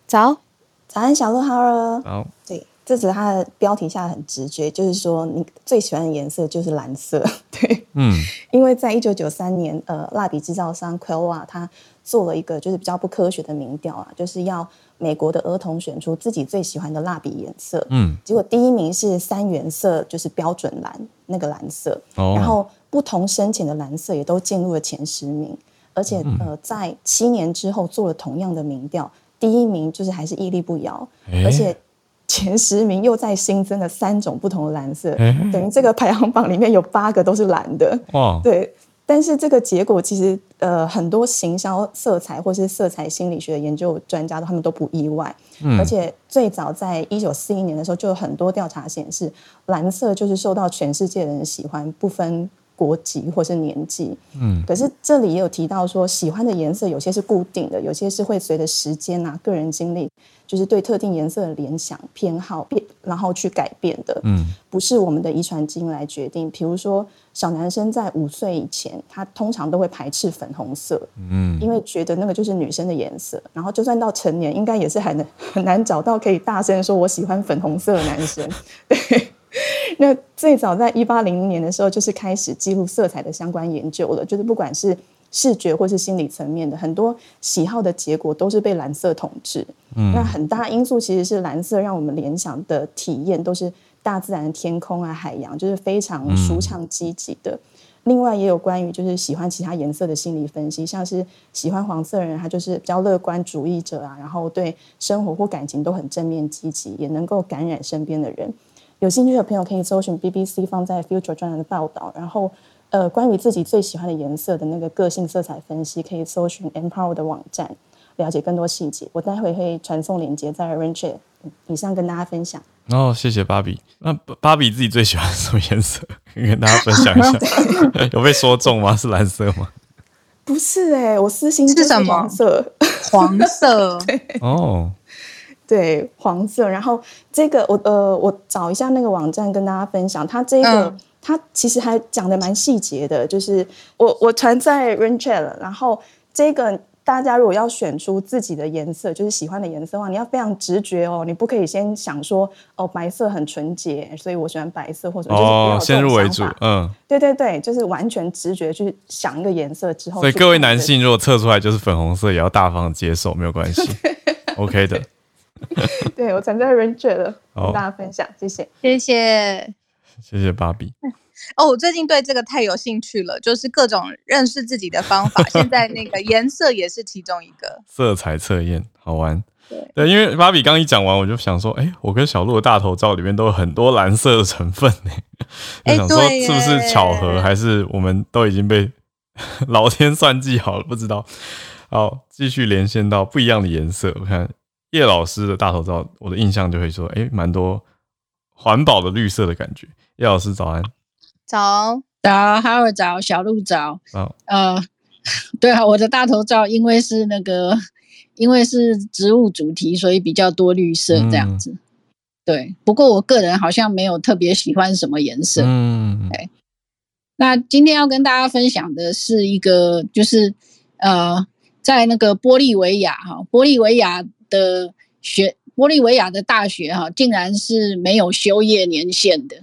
Speaker 2: 早，
Speaker 3: 早安小鹿哈喽。
Speaker 1: 好，
Speaker 3: 对，这只是它的标题下很直觉，就是说你最喜欢的颜色就是蓝色。对，
Speaker 1: 嗯，因
Speaker 3: 为在一九九三年，呃，蜡笔制造商 Crayola 它做了一个就是比较不科学的民调啊，就是要。美国的儿童选出自己最喜欢的蜡笔颜色，
Speaker 1: 嗯，
Speaker 3: 结果第一名是三原色，就是标准蓝那个蓝色，
Speaker 1: 哦，
Speaker 3: 然后不同深浅的蓝色也都进入了前十名，而且、嗯、呃，在七年之后做了同样的民调，第一名就是还是屹立不摇，而且前十名又再新增了三种不同的蓝色，等于这个排行榜里面有八个都是蓝的，
Speaker 1: 哇，
Speaker 3: 对。但是这个结果其实，呃，很多行销色彩或是色彩心理学的研究专家，他们都不意外。
Speaker 1: 嗯，
Speaker 3: 而且最早在一九四一年的时候，就有很多调查显示，蓝色就是受到全世界的人喜欢，不分国籍或是年纪。
Speaker 1: 嗯，
Speaker 3: 可是这里也有提到说，喜欢的颜色有些是固定的，有些是会随着时间啊、个人经历。就是对特定颜色的联想偏好变，然后去改变的，
Speaker 1: 嗯，
Speaker 3: 不是我们的遗传基因来决定。比如说，小男生在五岁以前，他通常都会排斥粉红色，
Speaker 1: 嗯，
Speaker 3: 因为觉得那个就是女生的颜色。然后，就算到成年，应该也是很难很难找到可以大声说“我喜欢粉红色”的男生。对，那最早在一八零零年的时候，就是开始记录色彩的相关研究了，就是不管是。视觉或是心理层面的很多喜好的结果都是被蓝色统治。
Speaker 1: 嗯，
Speaker 3: 那很大因素其实是蓝色让我们联想的体验都是大自然的天空啊、海洋，就是非常舒畅积极的。另外也有关于就是喜欢其他颜色的心理分析，像是喜欢黄色的人，他就是比较乐观主义者啊，然后对生活或感情都很正面积极，也能够感染身边的人。有兴趣的朋友可以搜寻 BBC 放在 Future 专栏的报道，然后。呃，关于自己最喜欢的颜色的那个个性色彩分析，可以搜寻 Empower 的网站，了解更多细节。我待会会传送链接在 Raincheck。以上跟大家分享。
Speaker 1: 哦，谢谢芭比。那芭比自己最喜欢什么颜色？可以跟大家分享一下。有被说中吗？是蓝色吗？
Speaker 3: 不是哎、欸，我私心是黄色。
Speaker 2: 黄色。
Speaker 3: 对
Speaker 1: 哦，
Speaker 3: 对，黄色。然后这个我呃，我找一下那个网站跟大家分享。它这个。嗯他其实还讲的蛮细节的，就是我我传在 Raincheck 了，然后这个大家如果要选出自己的颜色，就是喜欢的颜色的话，你要非常直觉哦，你不可以先想说哦白色很纯洁，所以我喜欢白色或者哦
Speaker 1: 先入为主，嗯，
Speaker 3: 对对对，就是完全直觉去想一个颜色之后，
Speaker 1: 所以各位男性如果测出来就是粉红色，也要大方接受，没有关系，OK 的。
Speaker 3: 对，我传在 Raincheck 了，跟大家分享，谢谢，
Speaker 2: 谢谢。
Speaker 1: 谢谢芭比。
Speaker 2: 哦，我最近对这个太有兴趣了，就是各种认识自己的方法。现在那个颜色也是其中一个
Speaker 1: 色彩测验，好玩。
Speaker 2: 对，
Speaker 1: 对，因为芭比刚一讲完，我就想说，哎，我跟小鹿的大头照里面都有很多蓝色的成分呢。我，想说是不是巧合，还是我们都已经被 老天算计好了？不知道。好，继续连线到不一样的颜色。我看叶老师的大头照，我的印象就会说，哎，蛮多环保的绿色的感觉。叶老师早安，
Speaker 4: 早早，哈尔早，小鹿早，
Speaker 1: 早，
Speaker 4: 呃，对啊，我的大头照因为是那个，因为是植物主题，所以比较多绿色这样子。嗯、对，不过我个人好像没有特别喜欢什么颜色。
Speaker 1: 嗯，
Speaker 4: 对。那今天要跟大家分享的是一个，就是呃，在那个玻利维亚哈，玻利维亚的学，玻利维亚的大学哈，竟然是没有休业年限的。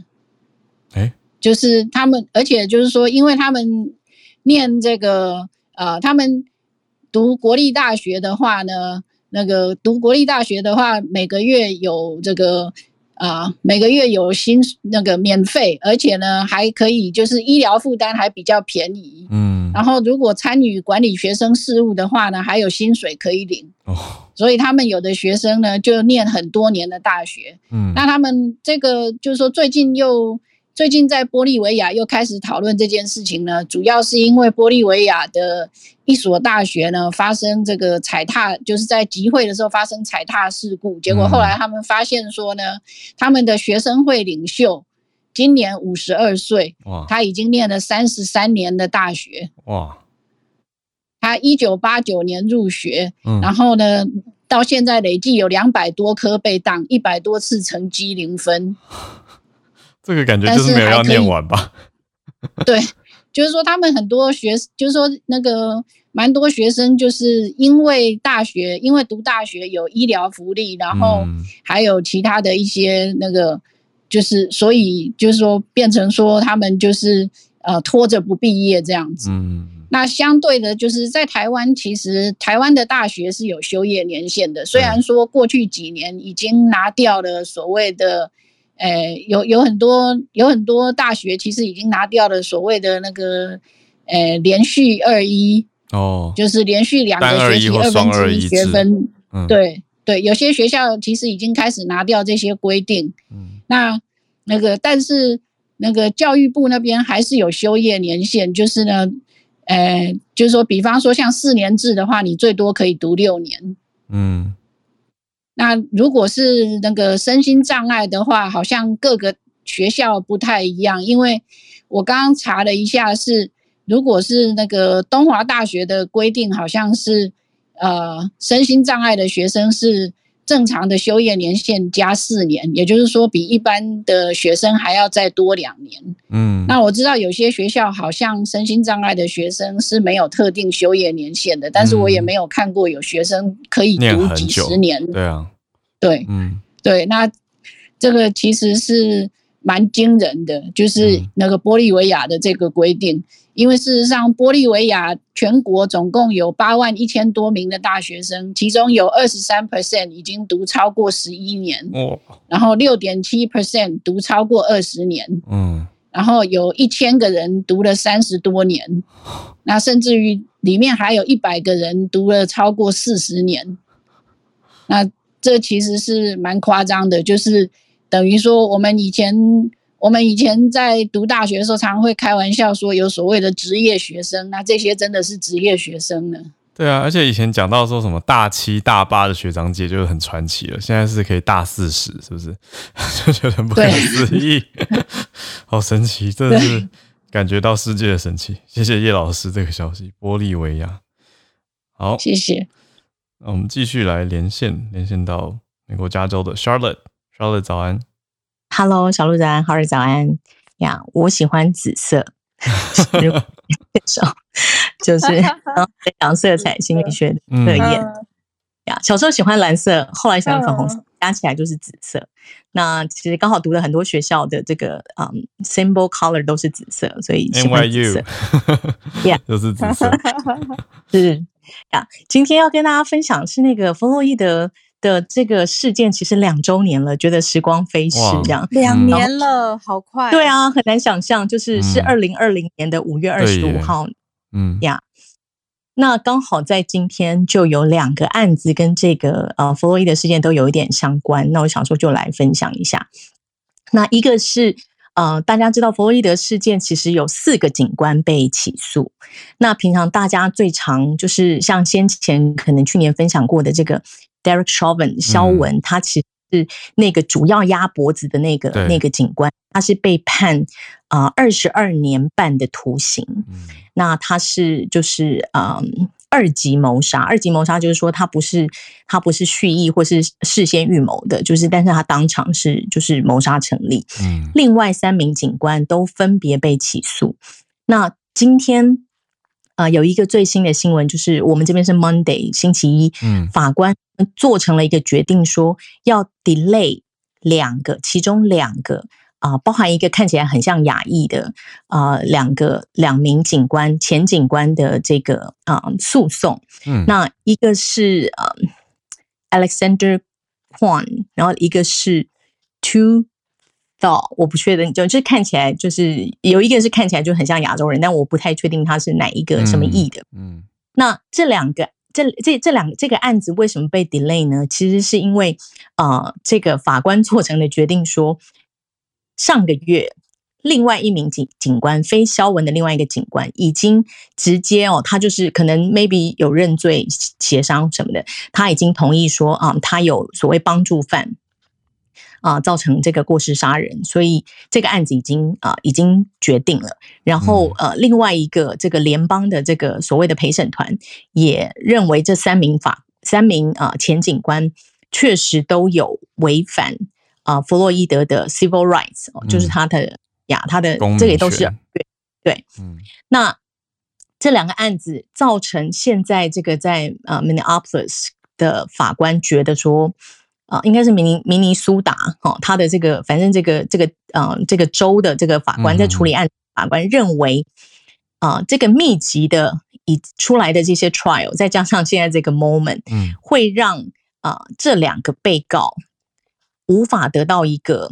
Speaker 1: 哎，
Speaker 4: 就是他们，而且就是说，因为他们念这个，呃，他们读国立大学的话呢，那个读国立大学的话，每个月有这个，啊、呃，每个月有薪那个免费，而且呢还可以，就是医疗负担还比较便宜。
Speaker 1: 嗯。
Speaker 4: 然后如果参与管理学生事务的话呢，还有薪水可以领。哦，所以他们有的学生呢，就念很多年的大学。嗯，那他们这个就是说，最近又最近在玻利维亚又开始讨论这件事情呢，主要是因为玻利维亚的一所大学呢发生这个踩踏，就是在集会的时候发生踩踏事故，结果后来他们发现说呢，他们的学生会领袖。今年五十二岁，他已经念了三十三年的大学，哇！他一九八九年入学，嗯，然后呢，到现在累计有两百多科被当，一百多次成绩零分。
Speaker 1: 这个感觉就是没有要念完吧？
Speaker 4: 对，就是说他们很多学，就是说那个蛮多学生，就是因为大学，因为读大学有医疗福利，然后还有其他的一些那个。就是，所以就是说，变成说他们就是呃拖着不毕业这样子。嗯，那相对的，就是在台湾，其实台湾的大学是有修业年限的。虽然说过去几年已经拿掉了所谓的，呃，有有很多有很多大学其实已经拿掉了所谓的那个，呃，连续二一哦，就是连续两个学期二分之一学分。嗯，对对，有些学校其实已经开始拿掉这些规定。嗯。那那个，但是那个教育部那边还是有修业年限，就是呢，呃，就是说，比方说像四年制的话，你最多可以读六年。嗯。那如果是那个身心障碍的话，好像各个学校不太一样，因为我刚刚查了一下是，是如果是那个东华大学的规定，好像是呃，身心障碍的学生是。正常的修业年限加四年，也就是说比一般的学生还要再多两年。嗯，那我知道有些学校好像身心障碍的学生是没有特定修业年限的，但是我也没有看过有学生可以读几十年。
Speaker 1: 对啊，
Speaker 4: 对，嗯，对，那这个其实是蛮惊人的，就是那个玻利维亚的这个规定。因为事实上，玻利维亚全国总共有八万一千多名的大学生，其中有二十三 percent 已经读超过十一年，哦，然后六点七 percent 读超过二十年，嗯，然后有一千个人读了三十多年，那甚至于里面还有一百个人读了超过四十年，那这其实是蛮夸张的，就是等于说我们以前。我们以前在读大学的时候，常常会开玩笑说有所谓的职业学生，那这些真的是职业学生呢？
Speaker 1: 对啊，而且以前讲到说什么大七、大八的学长姐就是很传奇了，现在是可以大四十，是不是？就觉得很不可思议，好神奇，真的是感觉到世界的神奇。谢谢叶老师这个消息，玻利维亚。好，
Speaker 4: 谢谢。
Speaker 1: 那我们继续来连线，连线到美国加州的 Charlotte，Charlotte 早安。
Speaker 5: Hello，小鹿早安，好日早安呀！Yeah, 我喜欢紫色，就是非常色彩心理学的测验呀。小时候喜欢蓝色，后来喜欢粉红色，加起来就是紫色。那其实刚好读了很多学校的这个嗯、um,，symbol color 都是紫色，所以喜欢紫色。
Speaker 1: Yeah，都是紫色。
Speaker 5: 是呀，今天要跟大家分享是那个弗洛伊德。的这个事件其实两周年了，觉得时光飞逝，这样
Speaker 2: 两年了，好快。
Speaker 5: 对啊，很难想象，就是是二零二零年的五月二十五号，嗯呀。那刚好在今天就有两个案子跟这个呃弗洛伊德事件都有一点相关，那我想说就来分享一下。那一个是呃，大家知道弗洛伊德事件其实有四个警官被起诉。那平常大家最常就是像先前可能去年分享过的这个。Derek Chauvin 肖文，他其实是那个主要压脖子的那个那个警官，他是被判啊二十二年半的徒刑。那他是就是嗯二级谋杀，二级谋杀就是说他不是他不是蓄意或是事先预谋的，就是但是他当场是就是谋杀成立。另外三名警官都分别被起诉。那今天。啊、呃，有一个最新的新闻，就是我们这边是 Monday 星期一，嗯，法官做成了一个决定，说要 delay 两个，其中两个啊、呃，包含一个看起来很像亚裔的啊、呃，两个两名警官前警官的这个啊、呃、诉讼，嗯，那一个是呃 Alexander Kwong，然后一个是 Two 到，我不确定，就就是看起来就是有一个是看起来就很像亚洲人，但我不太确定他是哪一个什么裔的。嗯，嗯那这两个这这这两个这个案子为什么被 delay 呢？其实是因为呃，这个法官做成的决定说，上个月另外一名警警官非肖文的另外一个警官已经直接哦，他就是可能 maybe 有认罪协商什么的，他已经同意说啊、嗯，他有所谓帮助犯。啊，造成这个过失杀人，所以这个案子已经啊已经决定了。然后呃，另外一个这个联邦的这个所谓的陪审团也认为这三名法三名啊前警官确实都有违反啊弗洛伊德的 civil rights，就是他的呀他的这个也都是对对。嗯，那这两个案子造成现在这个在呃 Minneapolis 的法官觉得说。啊，应该是明尼明尼苏达哈，他的这个反正这个这个呃这个州的这个法官在处理案，法官认为啊，这个密集的已出来的这些 trial，再加上现在这个 moment，嗯，会让啊这两个被告无法得到一个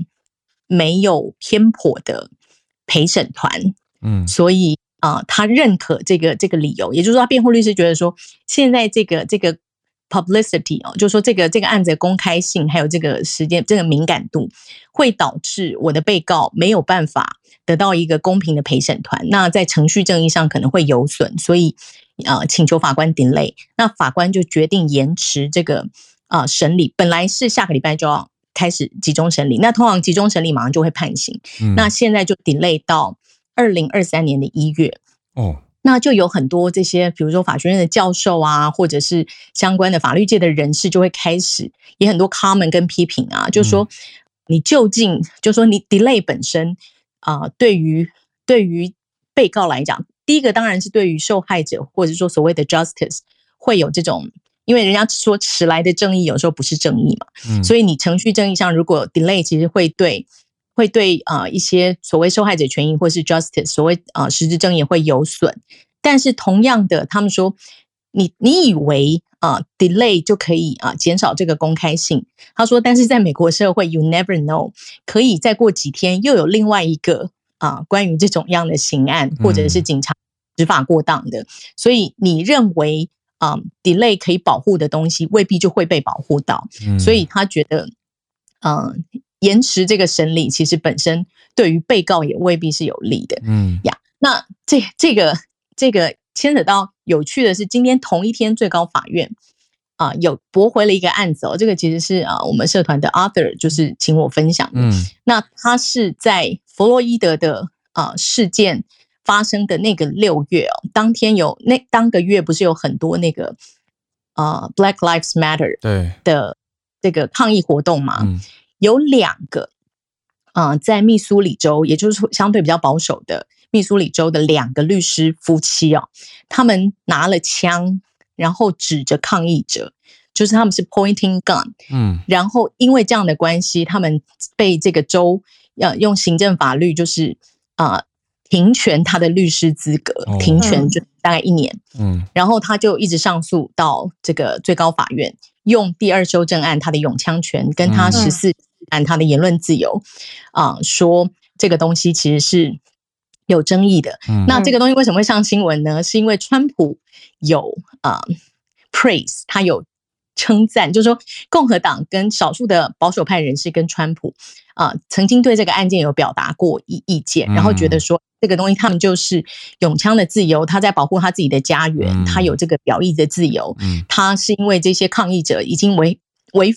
Speaker 5: 没有偏颇的陪审团，嗯，所以啊，他认可这个这个理由，也就是说，他辩护律师觉得说，现在这个这个。Publicity 哦，就是说这个这个案子的公开性，还有这个时间这个敏感度，会导致我的被告没有办法得到一个公平的陪审团，那在程序正义上可能会有损，所以呃请求法官 delay，那法官就决定延迟这个啊、呃、审理，本来是下个礼拜就要开始集中审理，那通常集中审理马上就会判刑，嗯、那现在就 delay 到二零二三年的一月哦。那就有很多这些，比如说法学院的教授啊，或者是相关的法律界的人士，就会开始也很多 comment 跟批评啊，就是说你究竟，就是说你 delay 本身啊，对于对于被告来讲，第一个当然是对于受害者，或者说所谓的 justice 会有这种，因为人家说迟来的正义有时候不是正义嘛，嗯，所以你程序正义上如果 delay，其实会对。会对啊、呃、一些所谓受害者权益或是 justice 所谓啊、呃、实质正义会有损，但是同样的，他们说你你以为啊、呃、delay 就可以啊、呃、减少这个公开性？他说，但是在美国社会，you never know，可以再过几天又有另外一个啊、呃、关于这种样的刑案，或者是警察执法过当的，嗯、所以你认为啊、呃、delay 可以保护的东西，未必就会被保护到，嗯、所以他觉得嗯。呃延迟这个审理，其实本身对于被告也未必是有利的。嗯呀，那这这个这个牵扯到有趣的是，今天同一天最高法院啊、呃、有驳回了一个案子哦，这个其实是啊、呃、我们社团的 Arthur 就是请我分享的。嗯，那他是在弗洛伊德的啊、呃、事件发生的那个六月哦，当天有那当个月不是有很多那个啊、呃、Black Lives Matter 对的这个抗议活动嘛？嗯有两个，啊、呃，在密苏里州，也就是相对比较保守的密苏里州的两个律师夫妻哦，他们拿了枪，然后指着抗议者，就是他们是 pointing gun，嗯，然后因为这样的关系，他们被这个州要用行政法律，就是啊、呃，停权他的律师资格，停权就大概一年，嗯，然后他就一直上诉到这个最高法院，用第二修正案他的拥枪权跟他十四。按他的言论自由，啊、呃，说这个东西其实是有争议的。嗯、那这个东西为什么会上新闻呢？是因为川普有啊、呃、praise，他有称赞，就是说共和党跟少数的保守派人士跟川普啊、呃，曾经对这个案件有表达过意意见，然后觉得说这个东西他们就是永枪的自由，他在保护他自己的家园，嗯、他有这个表意的自由。嗯、他是因为这些抗议者已经违违。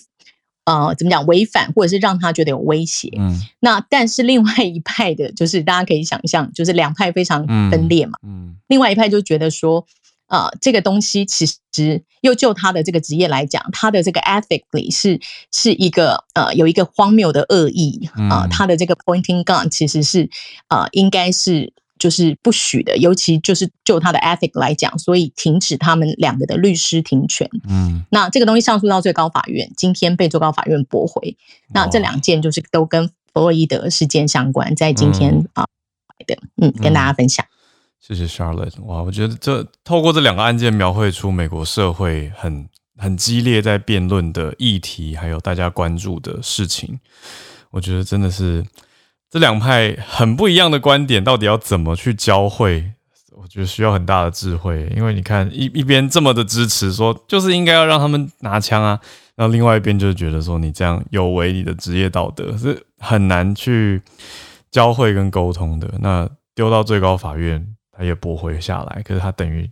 Speaker 5: 呃，怎么讲违反，或者是让他觉得有威胁？嗯，那但是另外一派的，就是大家可以想象，就是两派非常分裂嘛。嗯，嗯另外一派就觉得说，呃，这个东西其实又就他的这个职业来讲，他的这个 ethically 是是一个呃有一个荒谬的恶意啊、呃，他的这个 pointing gun 其实是呃应该是。就是不许的，尤其就是就他的 ethic 来讲，所以停止他们两个的律师庭权。嗯，那这个东西上诉到最高法院，今天被最高法院驳回。那这两件就是都跟弗洛伊德事件相关，在今天、嗯、啊的，嗯，跟大家分享。
Speaker 1: 谢谢 Charlotte。哇，我觉得这透过这两个案件，描绘出美国社会很很激烈在辩论的议题，还有大家关注的事情。我觉得真的是。这两派很不一样的观点，到底要怎么去交汇？我觉得需要很大的智慧，因为你看一一边这么的支持，说就是应该要让他们拿枪啊，然后另外一边就觉得说你这样有违你的职业道德，是很难去交汇跟沟通的。那丢到最高法院，他也驳回下来，可是他等于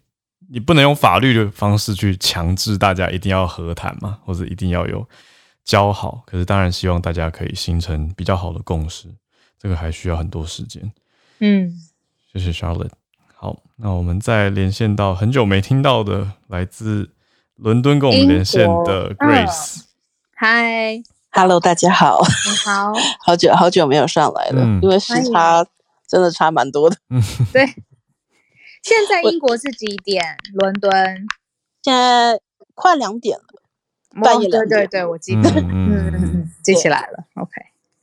Speaker 1: 你不能用法律的方式去强制大家一定要和谈嘛，或者一定要有交好。可是当然希望大家可以形成比较好的共识。这个还需要很多时间。
Speaker 2: 嗯，
Speaker 1: 谢谢 Charlotte。好，那我们再连线到很久没听到的来自伦敦跟我们连线的 Grace。
Speaker 6: Hi，Hello，大家好。
Speaker 2: 你好，
Speaker 6: 好久好久没有上来了，嗯、因为时差真的差蛮多的。
Speaker 2: 嗯，对。现在英国是几点？伦敦
Speaker 6: 现在快两点了，半夜两点。
Speaker 2: 对对对，我记得，嗯嗯嗯，记起来了。OK。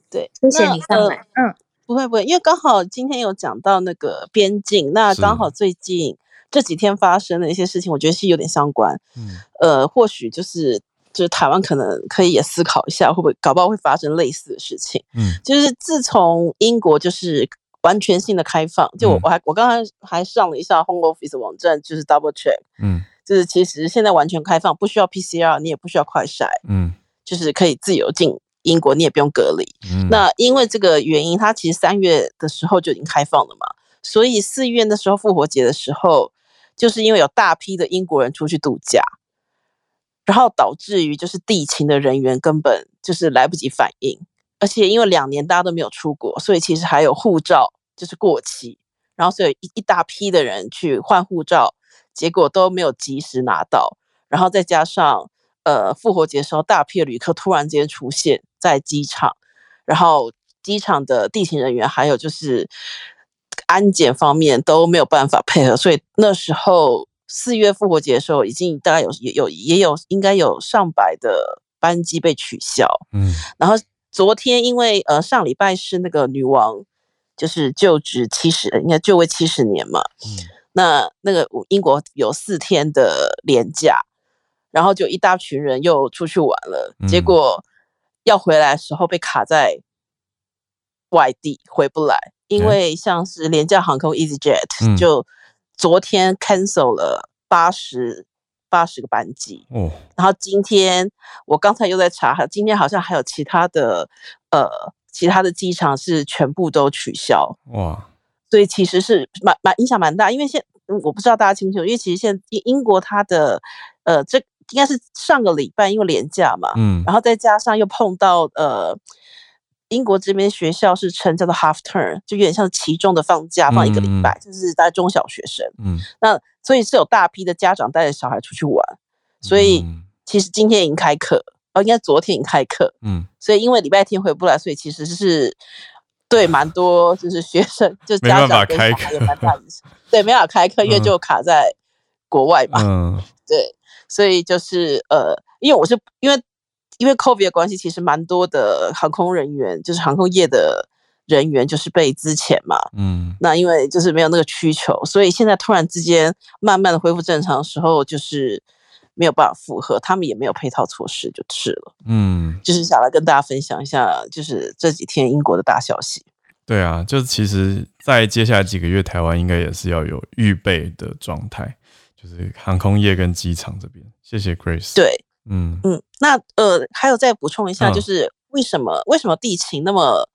Speaker 6: 对，
Speaker 2: 谢谢你上来。呃、嗯，
Speaker 6: 不会不会，因为刚好今天有讲到那个边境，那刚好最近这几天发生的一些事情，我觉得是有点相关。嗯，呃，或许就是就是台湾可能可以也思考一下，会不会搞不好会发生类似的事情。嗯，就是自从英国就是完全性的开放，就我我还我刚刚还上了一下 Home Office 网站，就是 Double Check。嗯，就是其实现在完全开放，不需要 PCR，你也不需要快筛。嗯，就是可以自由进。英国你也不用隔离，嗯、那因为这个原因，它其实三月的时候就已经开放了嘛，所以四月的时候复活节的时候，就是因为有大批的英国人出去度假，然后导致于就是地勤的人员根本就是来不及反应，而且因为两年大家都没有出国，所以其实还有护照就是过期，然后所以一一大批的人去换护照，结果都没有及时拿到，然后再加上。呃，复活节的时候，大批的旅客突然间出现在机场，然后机场的地勤人员还有就是安检方面都没有办法配合，所以那时候四月复活节的时候，已经大概有也有也有应该有上百的班机被取消。嗯，然后昨天因为呃上礼拜是那个女王就是就职七十，应该就位七十年嘛。嗯，那那个英国有四天的连假。然后就一大群人又出去玩了，结果要回来的时候被卡在外地回不来，因为像是廉价航空 EasyJet 就昨天 cancel 了八十八十个班机，然后今天我刚才又在查，今天好像还有其他的呃其他的机场是全部都取消，哇，所以其实是蛮蛮影响蛮大，因为现我不知道大家清不清楚，因为其实现英英国它的呃这。应该是上个礼拜因为连假嘛，嗯，然后再加上又碰到呃，英国这边学校是称叫做 half term，就有点像期中的放假，放一个礼拜，嗯、就是大概中小学生，嗯，那所以是有大批的家长带着小孩出去玩，所以其实今天已经开课，哦，应该昨天已经开课，嗯，所以因为礼拜天回不来，所以其实是对蛮多就是学生就家长跟小孩也蛮大影响，对，没法开课，因为就卡在国外嘛，嗯，对。所以就是呃，因为我是因为因为 COVID 的关系，其实蛮多的航空人员，就是航空业的人员，就是被资遣嘛。嗯。那因为就是没有那个需求，所以现在突然之间慢慢的恢复正常的时候，就是没有办法负荷，他们也没有配套措施，就是了。嗯。就是想来跟大家分享一下，就是这几天英国的大消息。
Speaker 1: 对啊，就是其实，在接下来几个月，台湾应该也是要有预备的状态。就是航空业跟机场这边，谢谢 Grace。
Speaker 6: 对，嗯嗯，那呃，还有再补充一下，就是为什么、嗯、为什么地勤那么？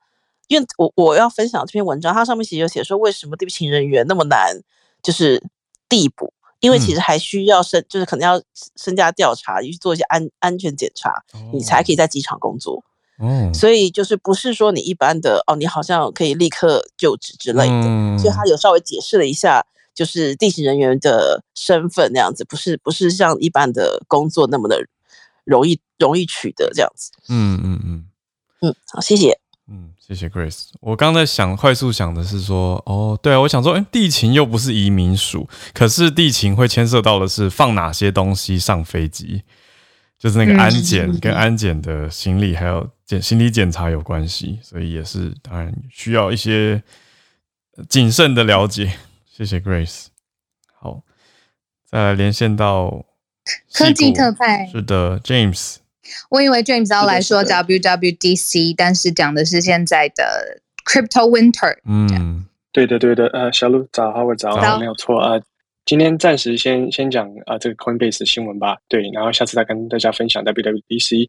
Speaker 6: 因为我我要分享这篇文章，它上面其实有写说，为什么地勤人员那么难，就是递补，因为其实还需要身，就是可能要身家调查，去做一些安安全检查，你才可以在机场工作。嗯，所以就是不是说你一般的哦，你好像可以立刻就职之类的，嗯、所以他有稍微解释了一下。就是地勤人员的身份那样子，不是不是像一般的工作那么的容易容易取得这样子。嗯嗯嗯嗯，好，谢谢。
Speaker 1: 嗯，谢谢 Grace。我刚才想快速想的是说，哦，对啊，我想说，哎，地勤又不是移民署，可是地勤会牵涉到的是放哪些东西上飞机，就是那个安检跟安检的行李还有检行李检查有关系，所以也是当然需要一些谨慎的了解。谢谢 Grace，好，再来连线到
Speaker 2: 科技特派。
Speaker 1: 是的，James。
Speaker 2: 我以为 James 要来说 WWDC，但是讲的是现在的 Crypto Winter。
Speaker 7: 嗯，对的对的，呃，小路早，好，我早，没有错啊。今天暂时先先讲啊这个 Coinbase 新闻吧。对，然后下次再跟大家分享 WWDC。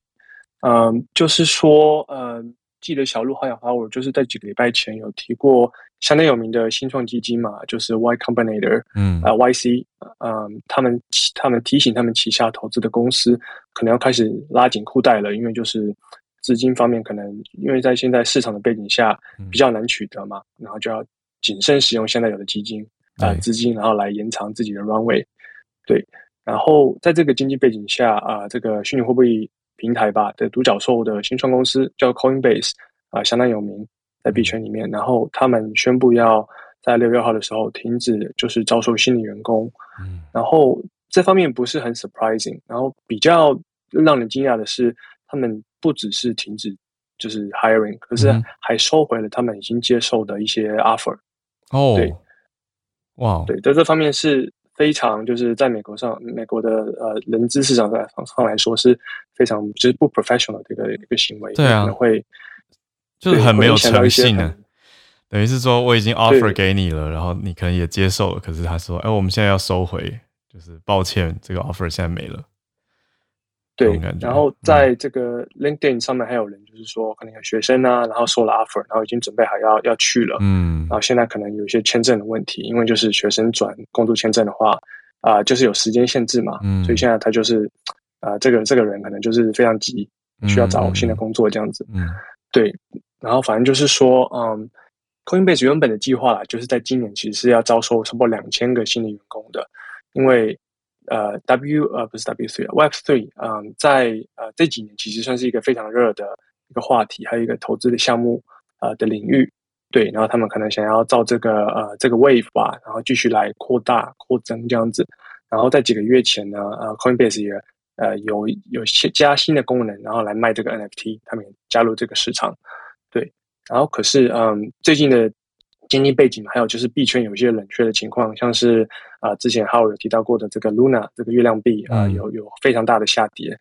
Speaker 7: 嗯，就是说，嗯。记得小路好像我就是在几个礼拜前有提过相当有名的新创基金嘛，就是 Y Combinator，嗯，啊 YC，嗯，他们他们提醒他们旗下投资的公司可能要开始拉紧裤带了，因为就是资金方面可能因为在现在市场的背景下比较难取得嘛，然后就要谨慎使用现在有的基金啊资金，然后来延长自己的 runway，对，然后在这个经济背景下啊，这个虚拟货币。平台吧的独角兽的新创公司叫 Coinbase 啊、呃，相当有名在币圈里面。然后他们宣布要在六月号的时候停止，就是招收新的员工。嗯，然后这方面不是很 surprising。然后比较让人惊讶的是，他们不只是停止就是 hiring，可是还收回了他们已经接受的一些 offer。哦，对，哇，对，在这方面是。非常就是在美国上，美国的呃人资市场上上来说是非常就是不 professional 的一个一个行为，对啊，可能会
Speaker 1: 就是很没有诚信的，等于是说我已经 offer 给你了，然后你可能也接受了，可是他说，哎，我们现在要收回，就是抱歉，这个 offer 现在没了。
Speaker 7: 对，然后在这个 LinkedIn 上面还有人就是说，可能有学生啊，然后收了 offer，然后已经准备好要要去了，嗯，然后现在可能有一些签证的问题，因为就是学生转工作签证的话，啊、呃，就是有时间限制嘛，嗯，所以现在他就是啊、呃，这个这个人可能就是非常急，需要找新的工作这样子，嗯，对，然后反正就是说，嗯，Coinbase 原本的计划啦，就是在今年其实是要招收差不多两千个新的员工的，因为。呃，W 呃不是 W three，Web three，嗯，在呃这几年其实算是一个非常热的一个话题，还有一个投资的项目呃的领域，对，然后他们可能想要造这个呃这个 Wave 吧，然后继续来扩大扩增这样子，然后在几个月前呢，呃，Coinbase 也呃有有些加新的功能，然后来卖这个 NFT，他们也加入这个市场，对，然后可是嗯最近的。经济背景，还有就是币圈有一些冷却的情况，像是啊、呃，之前 Howard 有提到过的这个 Luna 这个月亮币啊、呃，有有非常大的下跌，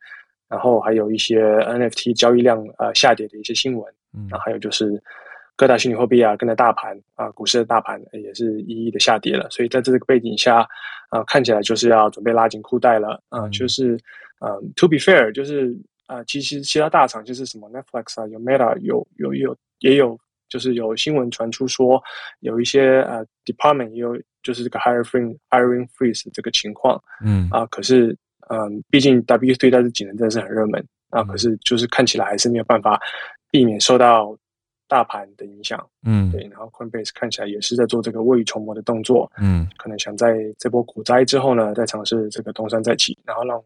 Speaker 7: 然后还有一些 NFT 交易量呃下跌的一些新闻，嗯，然后还有就是各大虚拟货币啊，跟着大盘啊，股市的大盘也是一一的下跌了，所以在这个背景下啊、呃，看起来就是要准备拉紧裤带了啊、呃，就是呃，To be fair，就是啊、呃，其实其他大厂就是什么 Netflix 啊，有 Meta，有有有也有。就是有新闻传出说，有一些呃 department 也有就是这个 hiring hiring freeze 这个情况，嗯。啊，可是嗯，毕竟 W3 在这几年真的是很热门啊，可是就是看起来还是没有办法避免受到大盘的影响，嗯，对，然后 Coinbase 看起来也是在做这个未雨绸缪的动作，嗯，可能想在这波股灾之后呢，再尝试这个东山再起，然后让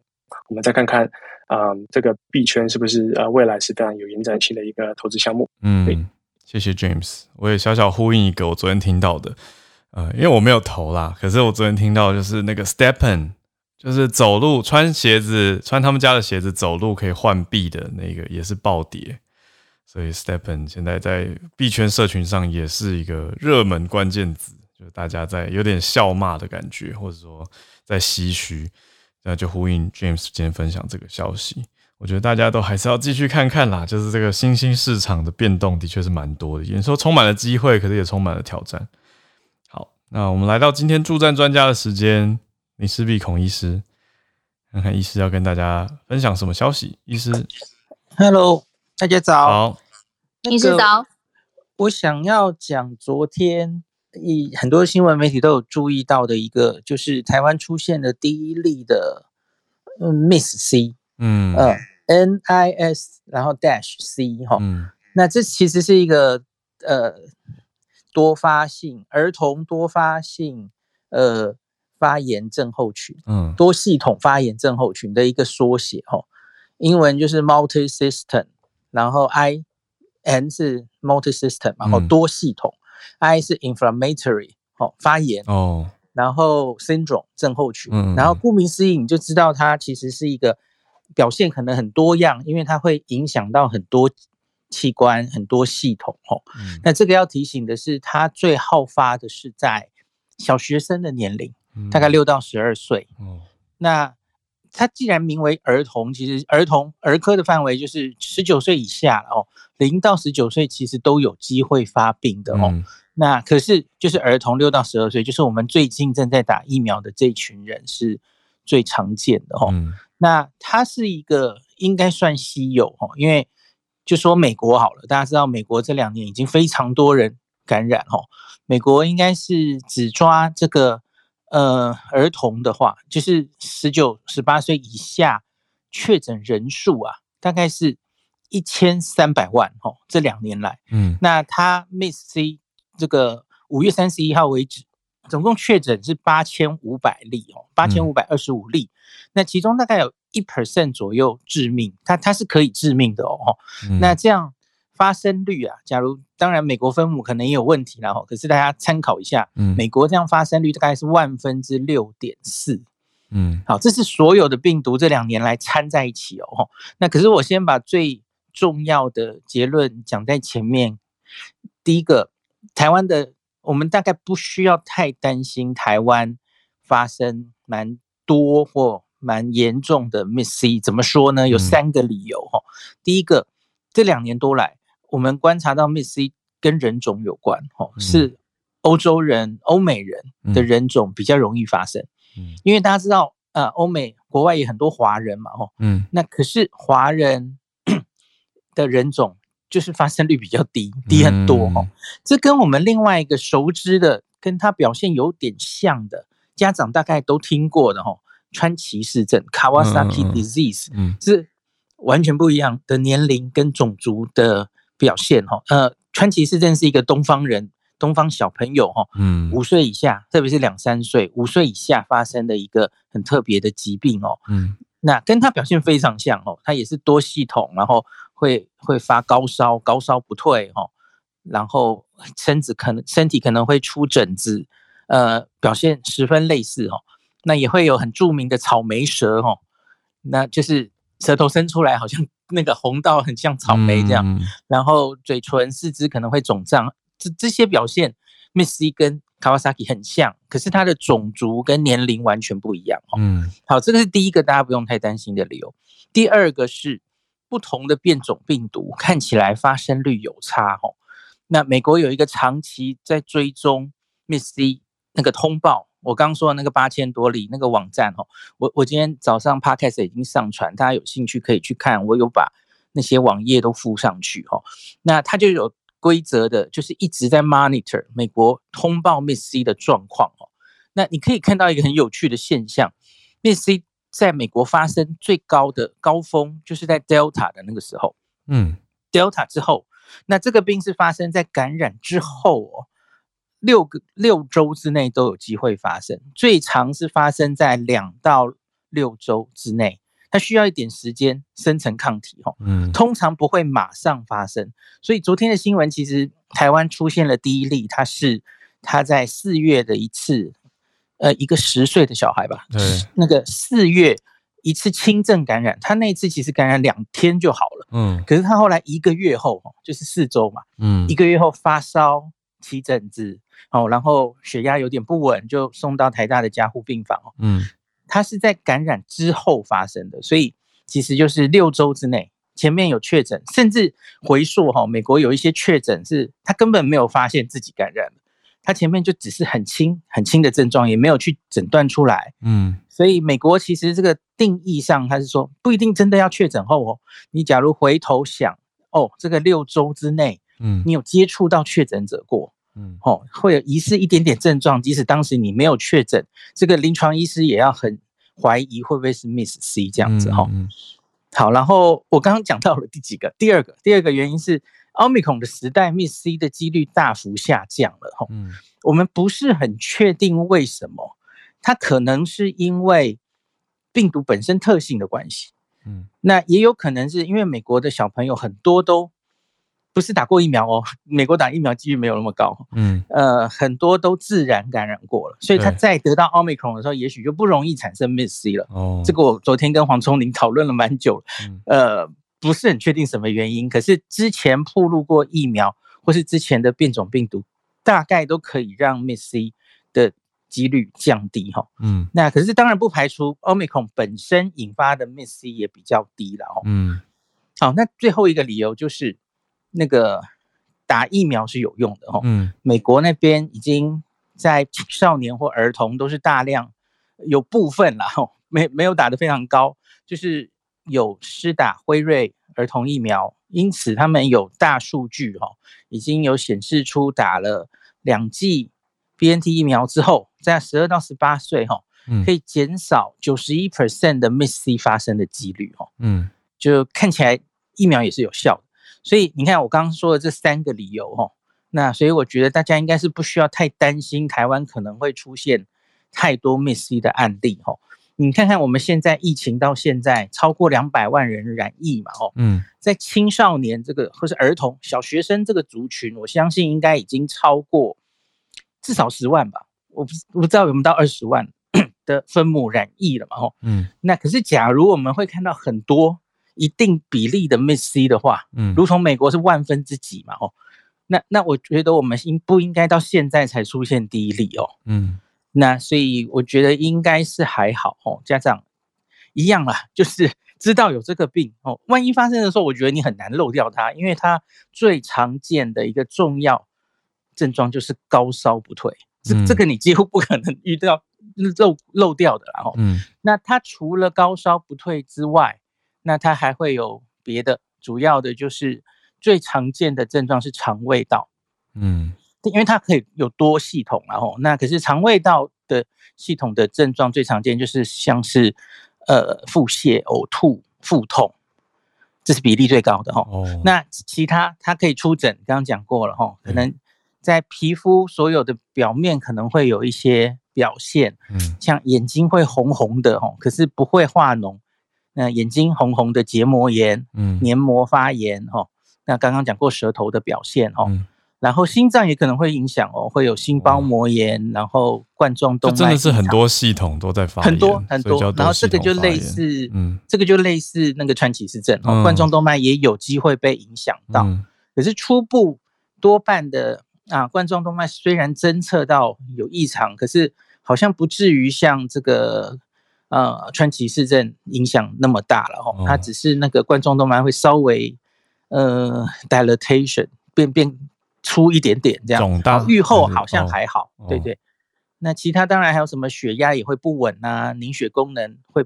Speaker 7: 我们再看看啊、嗯，这个币圈是不是呃未来是非常有延展性的一个投资项目，嗯。对
Speaker 1: 谢谢 James，我也小小呼应一个我昨天听到的，呃，因为我没有投啦，可是我昨天听到就是那个 Stepen 就是走路穿鞋子穿他们家的鞋子走路可以换币的那个也是暴跌，所以 Stepen 现在在币圈社群上也是一个热门关键字，就是大家在有点笑骂的感觉，或者说在唏嘘，那就呼应 James 今天分享这个消息。我觉得大家都还是要继续看看啦，就是这个新兴市场的变动的确是蛮多的，有时候充满了机会，可是也充满了挑战。好，那我们来到今天助战专家的时间，林氏璧孔医师，看看医师要跟大家分享什么消息。医师
Speaker 8: ，Hello，大家早。
Speaker 1: 好，
Speaker 2: 医师早。
Speaker 8: 我想要讲昨天一很多新闻媒体都有注意到的一个，就是台湾出现的第一例的嗯 Miss C。嗯。呃，N I S 然后 dash C 哈，嗯，那这其实是一个呃多发性儿童多发性呃发炎症候群，嗯，多系统发炎症候群的一个缩写哈，英文就是 multi-system，然后 I N 是 multi-system，然后多系统，嗯，I 是 inflammatory 哦发炎哦，然后 syndrome 症候群，嗯，然后顾名思义你就知道它其实是一个。表现可能很多样，因为它会影响到很多器官、很多系统哦。嗯、那这个要提醒的是，它最好发的是在小学生的年龄，嗯、大概六到十二岁。哦、那它既然名为儿童，其实儿童儿科的范围就是十九岁以下哦，零到十九岁其实都有机会发病的哦。嗯、那可是就是儿童六到十二岁，就是我们最近正在打疫苗的这群人是最常见的哦。嗯、那它是一个应该算稀有哦，因为就说美国好了，大家知道美国这两年已经非常多人感染哦，美国应该是只抓这个。呃，儿童的话，就是十九、十八岁以下确诊人数啊，大概是一千三百万哦。这两年来，嗯，那他 Miss C 这个五月三十一号为止，总共确诊是八千五百例哦，八千五百二十五例。嗯、那其中大概有一 percent 左右致命，它它是可以致命的哦。嗯、那这样。发生率啊，假如当然美国分母可能也有问题啦哈，可是大家参考一下，嗯，美国这样发生率大概是万分之六点四，嗯，好，这是所有的病毒这两年来掺在一起哦，那可是我先把最重要的结论讲在前面，第一个，台湾的我们大概不需要太担心台湾发生蛮多或蛮严重的 MIS-C，怎么说呢？有三个理由哈，第一个，这两年多来。我们观察到 Miss C 跟人种有关，哦，是欧洲人、欧美人的人种比较容易发生，嗯，因为大家知道，呃，欧美国外也很多华人嘛，哦，嗯，那可是华人 的人种就是发生率比较低，低很多，哦，这跟我们另外一个熟知的，跟他表现有点像的，家长大概都听过的，哦，川崎氏症 （Kawasaki disease），嗯，是完全不一样的年龄跟种族的。表现哈，呃，川崎氏症是一个东方人，东方小朋友哈，嗯，五岁以下，特别是两三岁，五岁以下发生的一个很特别的疾病哦，嗯，那跟他表现非常像哦，他也是多系统，然后会会发高烧，高烧不退哈，然后身子可能身体可能会出疹子，呃，表现十分类似哦，那也会有很著名的草莓舌哦，那就是舌头伸出来好像。那个红到很像草莓这样，嗯、然后嘴唇、四肢可能会肿胀，这这些表现，Miss C 跟 Kawasaki 很像，可是它的种族跟年龄完全不一样哦。嗯，好，这个是第一个大家不用太担心的理由。第二个是不同的变种病毒看起来发生率有差哦。那美国有一个长期在追踪 Miss C 那个通报。我刚说的那个八千多例那个网站哦，我我今天早上 podcast 已经上传，大家有兴趣可以去看，我有把那些网页都附上去哦。那它就有规则的，就是一直在 monitor 美国通报 Miss C 的状况哦。那你可以看到一个很有趣的现象，MIS-C 在美国发生最高的高峰就是在 Delta 的那个时候，嗯，Delta 之后，那这个病是发生在感染之后哦。六个六周之内都有机会发生，最长是发生在两到六周之内，它需要一点时间生成抗体哈，嗯，通常不会马上发生。所以昨天的新闻其实台湾出现了第一例，它是它在四月的一次，呃，一个十岁的小孩吧，对，那个四月一次轻症感染，他那次其实感染两天就好了，嗯，可是他后来一个月后就是四周嘛，嗯，一个月后发烧起疹子。哦，然后血压有点不稳，就送到台大的加护病房哦。嗯，它是在感染之后发生的，所以其实就是六周之内，前面有确诊，甚至回溯哈，美国有一些确诊是他根本没有发现自己感染，他前面就只是很轻很轻的症状，也没有去诊断出来。嗯，所以美国其实这个定义上，他是说不一定真的要确诊后哦，你假如回头想哦，这个六周之内，嗯，你有接触到确诊者过。嗯，哦，会有疑似一点点症状，即使当时你没有确诊，这个临床医师也要很怀疑会不会是 Miss C 这样子哈。嗯嗯、好，然后我刚刚讲到了第几个？第二个，第二个原因是 Omicron 的时代，MIS-C 的几率大幅下降了哈。嗯，我们不是很确定为什么，它可能是因为病毒本身特性的关系。嗯，那也有可能是因为美国的小朋友很多都。不是打过疫苗哦，美国打疫苗几率没有那么高。嗯，呃，很多都自然感染过了，所以他在得到奥密克戎的时候，也许就不容易产生 MIS-C 了。哦，这个我昨天跟黄聪林讨论了蛮久了。嗯，呃，不是很确定什么原因，可是之前暴露过疫苗或是之前的变种病毒，大概都可以让 MIS-C 的几率降低哈。嗯，那可是当然不排除 Omicron 本身引发的 MIS-C 也比较低了哦。嗯，好，那最后一个理由就是那个打疫苗是有用的哈。嗯，美国那边已经在青少年或儿童都是大量有部分了哈，没没有打得非常高，就是有施打辉瑞儿童疫苗，因此他们有大数据哈，已经有显示出打了两剂。BNT 疫苗之后，在十二到十八岁哈，可以减少九十一 percent 的 Miss C 发生的几率哈，嗯，就看起来疫苗也是有效的，所以你看我刚刚说的这三个理由哈，那所以我觉得大家应该是不需要太担心台湾可能会出现太多 Miss C 的案例哈，你看看我们现在疫情到现在超过两百万人染疫嘛，哦，嗯，在青少年这个或是儿童小学生这个族群，我相信应该已经超过。至少十万吧，我不我不知道有没有到二十万的分母染疫了嘛？哦，嗯，那可是假如我们会看到很多一定比例的 miss C 的话，嗯，如同美国是万分之几嘛？哦，那那我觉得我们应不应该到现在才出现第一例哦？嗯，那所以我觉得应该是还好哦，家长一样啦，就是知道有这个病哦，万一发生的时候，我觉得你很难漏掉它，因为它最常见的一个重要。症状就是高烧不退，这这个你几乎不可能遇到漏漏掉的，然后，嗯，那它除了高烧不退之外，那它还会有别的，主要的就是最常见的症状是肠胃道，嗯，因为它可以有多系统，然后，那可是肠胃道的系统的症状最常见就是像是呃腹泻、呕吐、腹痛，这是比例最高的哈。哦，那其他它可以出疹，刚刚讲过了哈，可能。在皮肤所有的表面可能会有一些表现，嗯，像眼睛会红红的哦，可是不会化脓。那眼睛红红的结膜炎，嗯，黏膜发炎哦。那刚刚讲过舌头的表现哦，嗯，然后心脏也可能会影响哦，会有心包膜炎，然后冠状动脉
Speaker 1: 真的是很多系统都在发炎，
Speaker 8: 很多很多。然后这个就类似，嗯，这个就类似那个川崎氏症哦，冠状动脉也有机会被影响到，可是初步多半的。啊，冠状动脉虽然侦测到有异常，可是好像不至于像这个呃川崎氏症影响那么大了哦。它只是那个冠状动脉会稍微呃 dilatation 变变粗一点点这样，肿大。愈后好像还好，哦、对对。那其他当然还有什么血压也会不稳啊，凝血功能会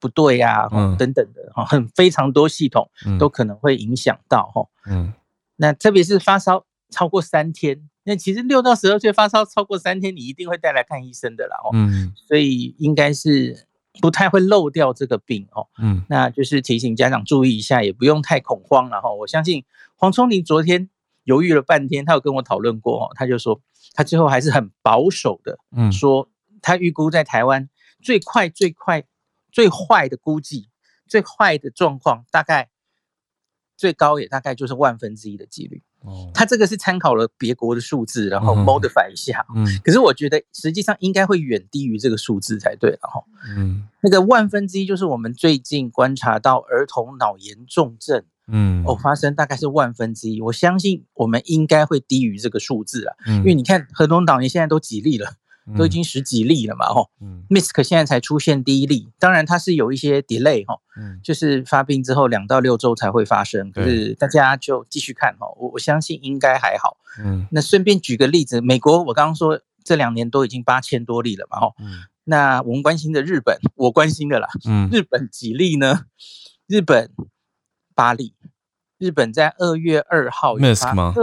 Speaker 8: 不对啊，嗯、等等的哈，很非常多系统都可能会影响到哈。嗯，那特别是发烧。超过三天，那其实六到十二岁发烧超过三天，你一定会带来看医生的啦哦。嗯，所以应该是不太会漏掉这个病哦。嗯，那就是提醒家长注意一下，也不用太恐慌了哈。我相信黄聪林昨天犹豫了半天，他有跟我讨论过哦，他就说他最后还是很保守的，嗯，说他预估在台湾最快最快最坏的估计，最坏的状况大概最高也大概就是万分之一的几率。哦，他这个是参考了别国的数字，然后 modify 一下。嗯，可是我觉得实际上应该会远低于这个数字才对。然后，嗯，那个万分之一就是我们最近观察到儿童脑炎重症，嗯，哦，发生大概是万分之一。我相信我们应该会低于这个数字了，因为你看儿童脑炎现在都几例了。都已经十几例了嘛，吼，嗯。Misk 现在才出现第一例，当然它是有一些 delay 哈，嗯，就是发病之后两到六周才会发生，可是大家就继续看哈，我我相信应该还好，嗯，那顺便举个例子，美国我刚刚说这两年都已经八千多例了嘛，吼，嗯，那我们关心的日本，我关心的啦，嗯，日本几例呢？日本八例，日本在二月二号
Speaker 1: ，Misk 吗？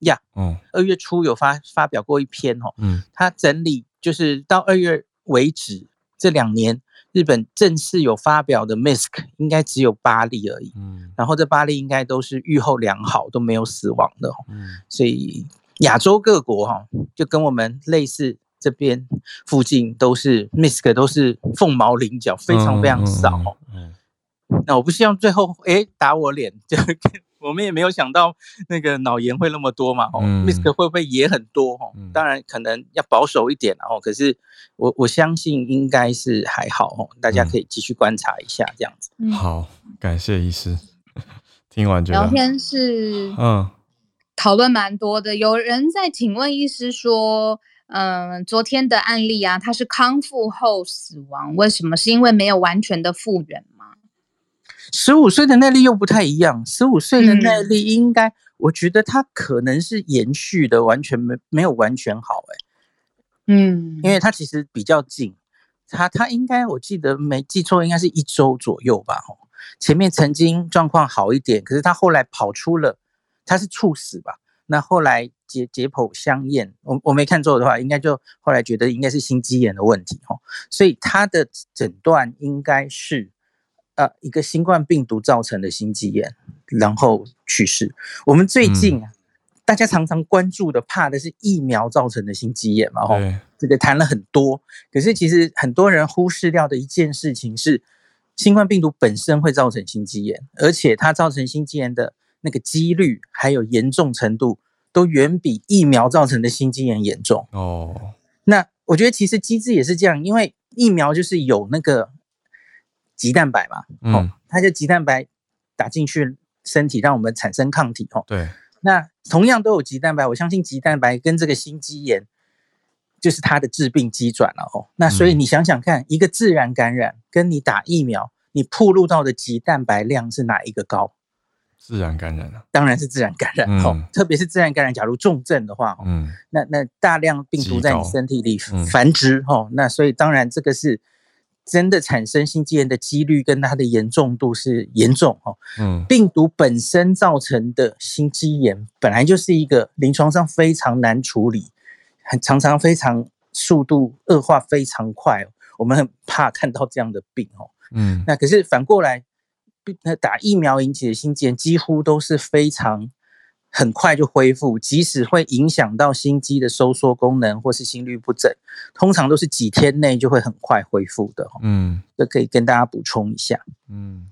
Speaker 8: 呀，嗯，二月初有发发表过一篇哦，嗯，他整理就是到二月为止这两年日本正式有发表的 MIS-C 应该只有八例而已，嗯，然后这八例应该都是愈后良好，都没有死亡的，嗯，所以亚洲各国哈就跟我们类似，这边附近都是 MIS-C 都是凤毛麟角，非常非常少，嗯，那我不希望最后哎打我脸就。我们也没有想到那个脑炎会那么多嘛，哦，Misk 会不会也很多？哦，当然可能要保守一点，然后可是我我相信应该是还好哦，大家可以继续观察一下这样子。
Speaker 1: 好，感谢医师，听完就聊
Speaker 2: 天是嗯讨论蛮多的，有人在请问医师说，嗯，昨天的案例啊，他是康复后死亡，为什么？是因为没有完全的复原吗？
Speaker 8: 十五岁的耐力又不太一样，十五岁的耐力应该，嗯、我觉得他可能是延续的，完全没没有完全好，哎，嗯，因为他其实比较近，他他应该我记得没记错，应该是一周左右吧，前面曾经状况好一点，可是他后来跑出了，他是猝死吧？那后来解解剖相验，我我没看错的话，应该就后来觉得应该是心肌炎的问题，所以他的诊断应该是。呃，一个新冠病毒造成的心肌炎，然后去世。我们最近啊，嗯、大家常常关注的，怕的是疫苗造成的心肌炎嘛？吼，这个谈了很多。可是其实很多人忽视掉的一件事情是，新冠病毒本身会造成心肌炎，而且它造成心肌炎的那个几率还有严重程度，都远比疫苗造成的心肌炎严重。哦，那我觉得其实机制也是这样，因为疫苗就是有那个。棘蛋白嘛，哦，它就棘蛋白打进去身体，让我们产生抗体，哦，
Speaker 1: 对。
Speaker 8: 那同样都有棘蛋白，我相信棘蛋白跟这个心肌炎就是它的致病机转了，哦。那所以你想想看，一个自然感染跟你打疫苗，你暴露到的棘蛋白量是哪一个高？
Speaker 1: 自然感染啊，
Speaker 8: 当然是自然感染，哦，特别是自然感染，假如重症的话，嗯，那那大量病毒在你身体里繁殖，哦，那所以当然这个是。真的产生心肌炎的几率跟它的严重度是严重哦。嗯，病毒本身造成的心肌炎本来就是一个临床上非常难处理，很常常非常速度恶化非常快，我们很怕看到这样的病哦。嗯，那可是反过来，那打疫苗引起的心肌炎几乎都是非常。很快就恢复，即使会影响到心肌的收缩功能或是心律不整，通常都是几天内就会很快恢复的。嗯，这可以跟大家补充一下。
Speaker 1: 嗯，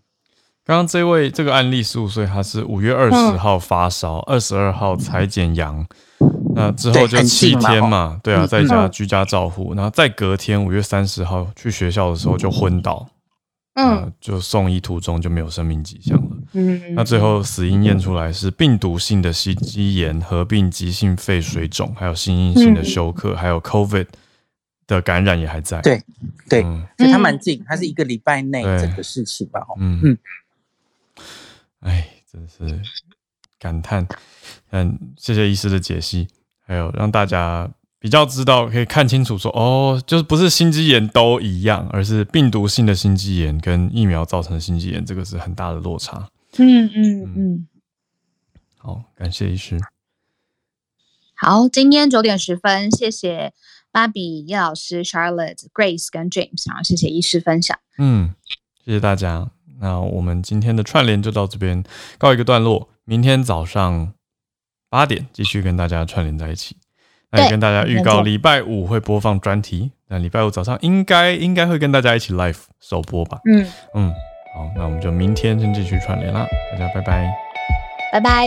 Speaker 1: 刚刚这位这个案例十五岁，他是五月二十号发烧，二十二号才检阳，那之后就七天嘛，对啊，在家居家照护，然后再隔天五月三十号去学校的时候就昏倒。嗯，就送医途中就没有生命迹象了。嗯，那最后死因验出来是病毒性的心肌炎合并急性肺水肿，还有心因性的休克，还有 COVID 的感染也还在。
Speaker 8: 对，对，所以它蛮近，它是一个礼拜内整个事情吧。嗯嗯，
Speaker 1: 哎，真是感叹。嗯，谢谢医师的解析，还有让大家。比较知道可以看清楚说，说哦，就是不是心肌炎都一样，而是病毒性的心肌炎跟疫苗造成的心肌炎，这个是很大的落差。嗯嗯嗯。好，感谢医师。
Speaker 2: 好，今天九点十分，谢谢芭比、叶老师、Charlotte、Grace 跟 James，然后谢谢医师分享。
Speaker 1: 嗯，谢谢大家。那我们今天的串联就到这边告一个段落，明天早上八点继续跟大家串联在一起。来跟大家预告，礼拜五会播放专题。那礼拜五早上应该应该会跟大家一起 live 首播吧？嗯嗯，好，那我们就明天先继续串联啦，大家拜拜，
Speaker 2: 拜拜。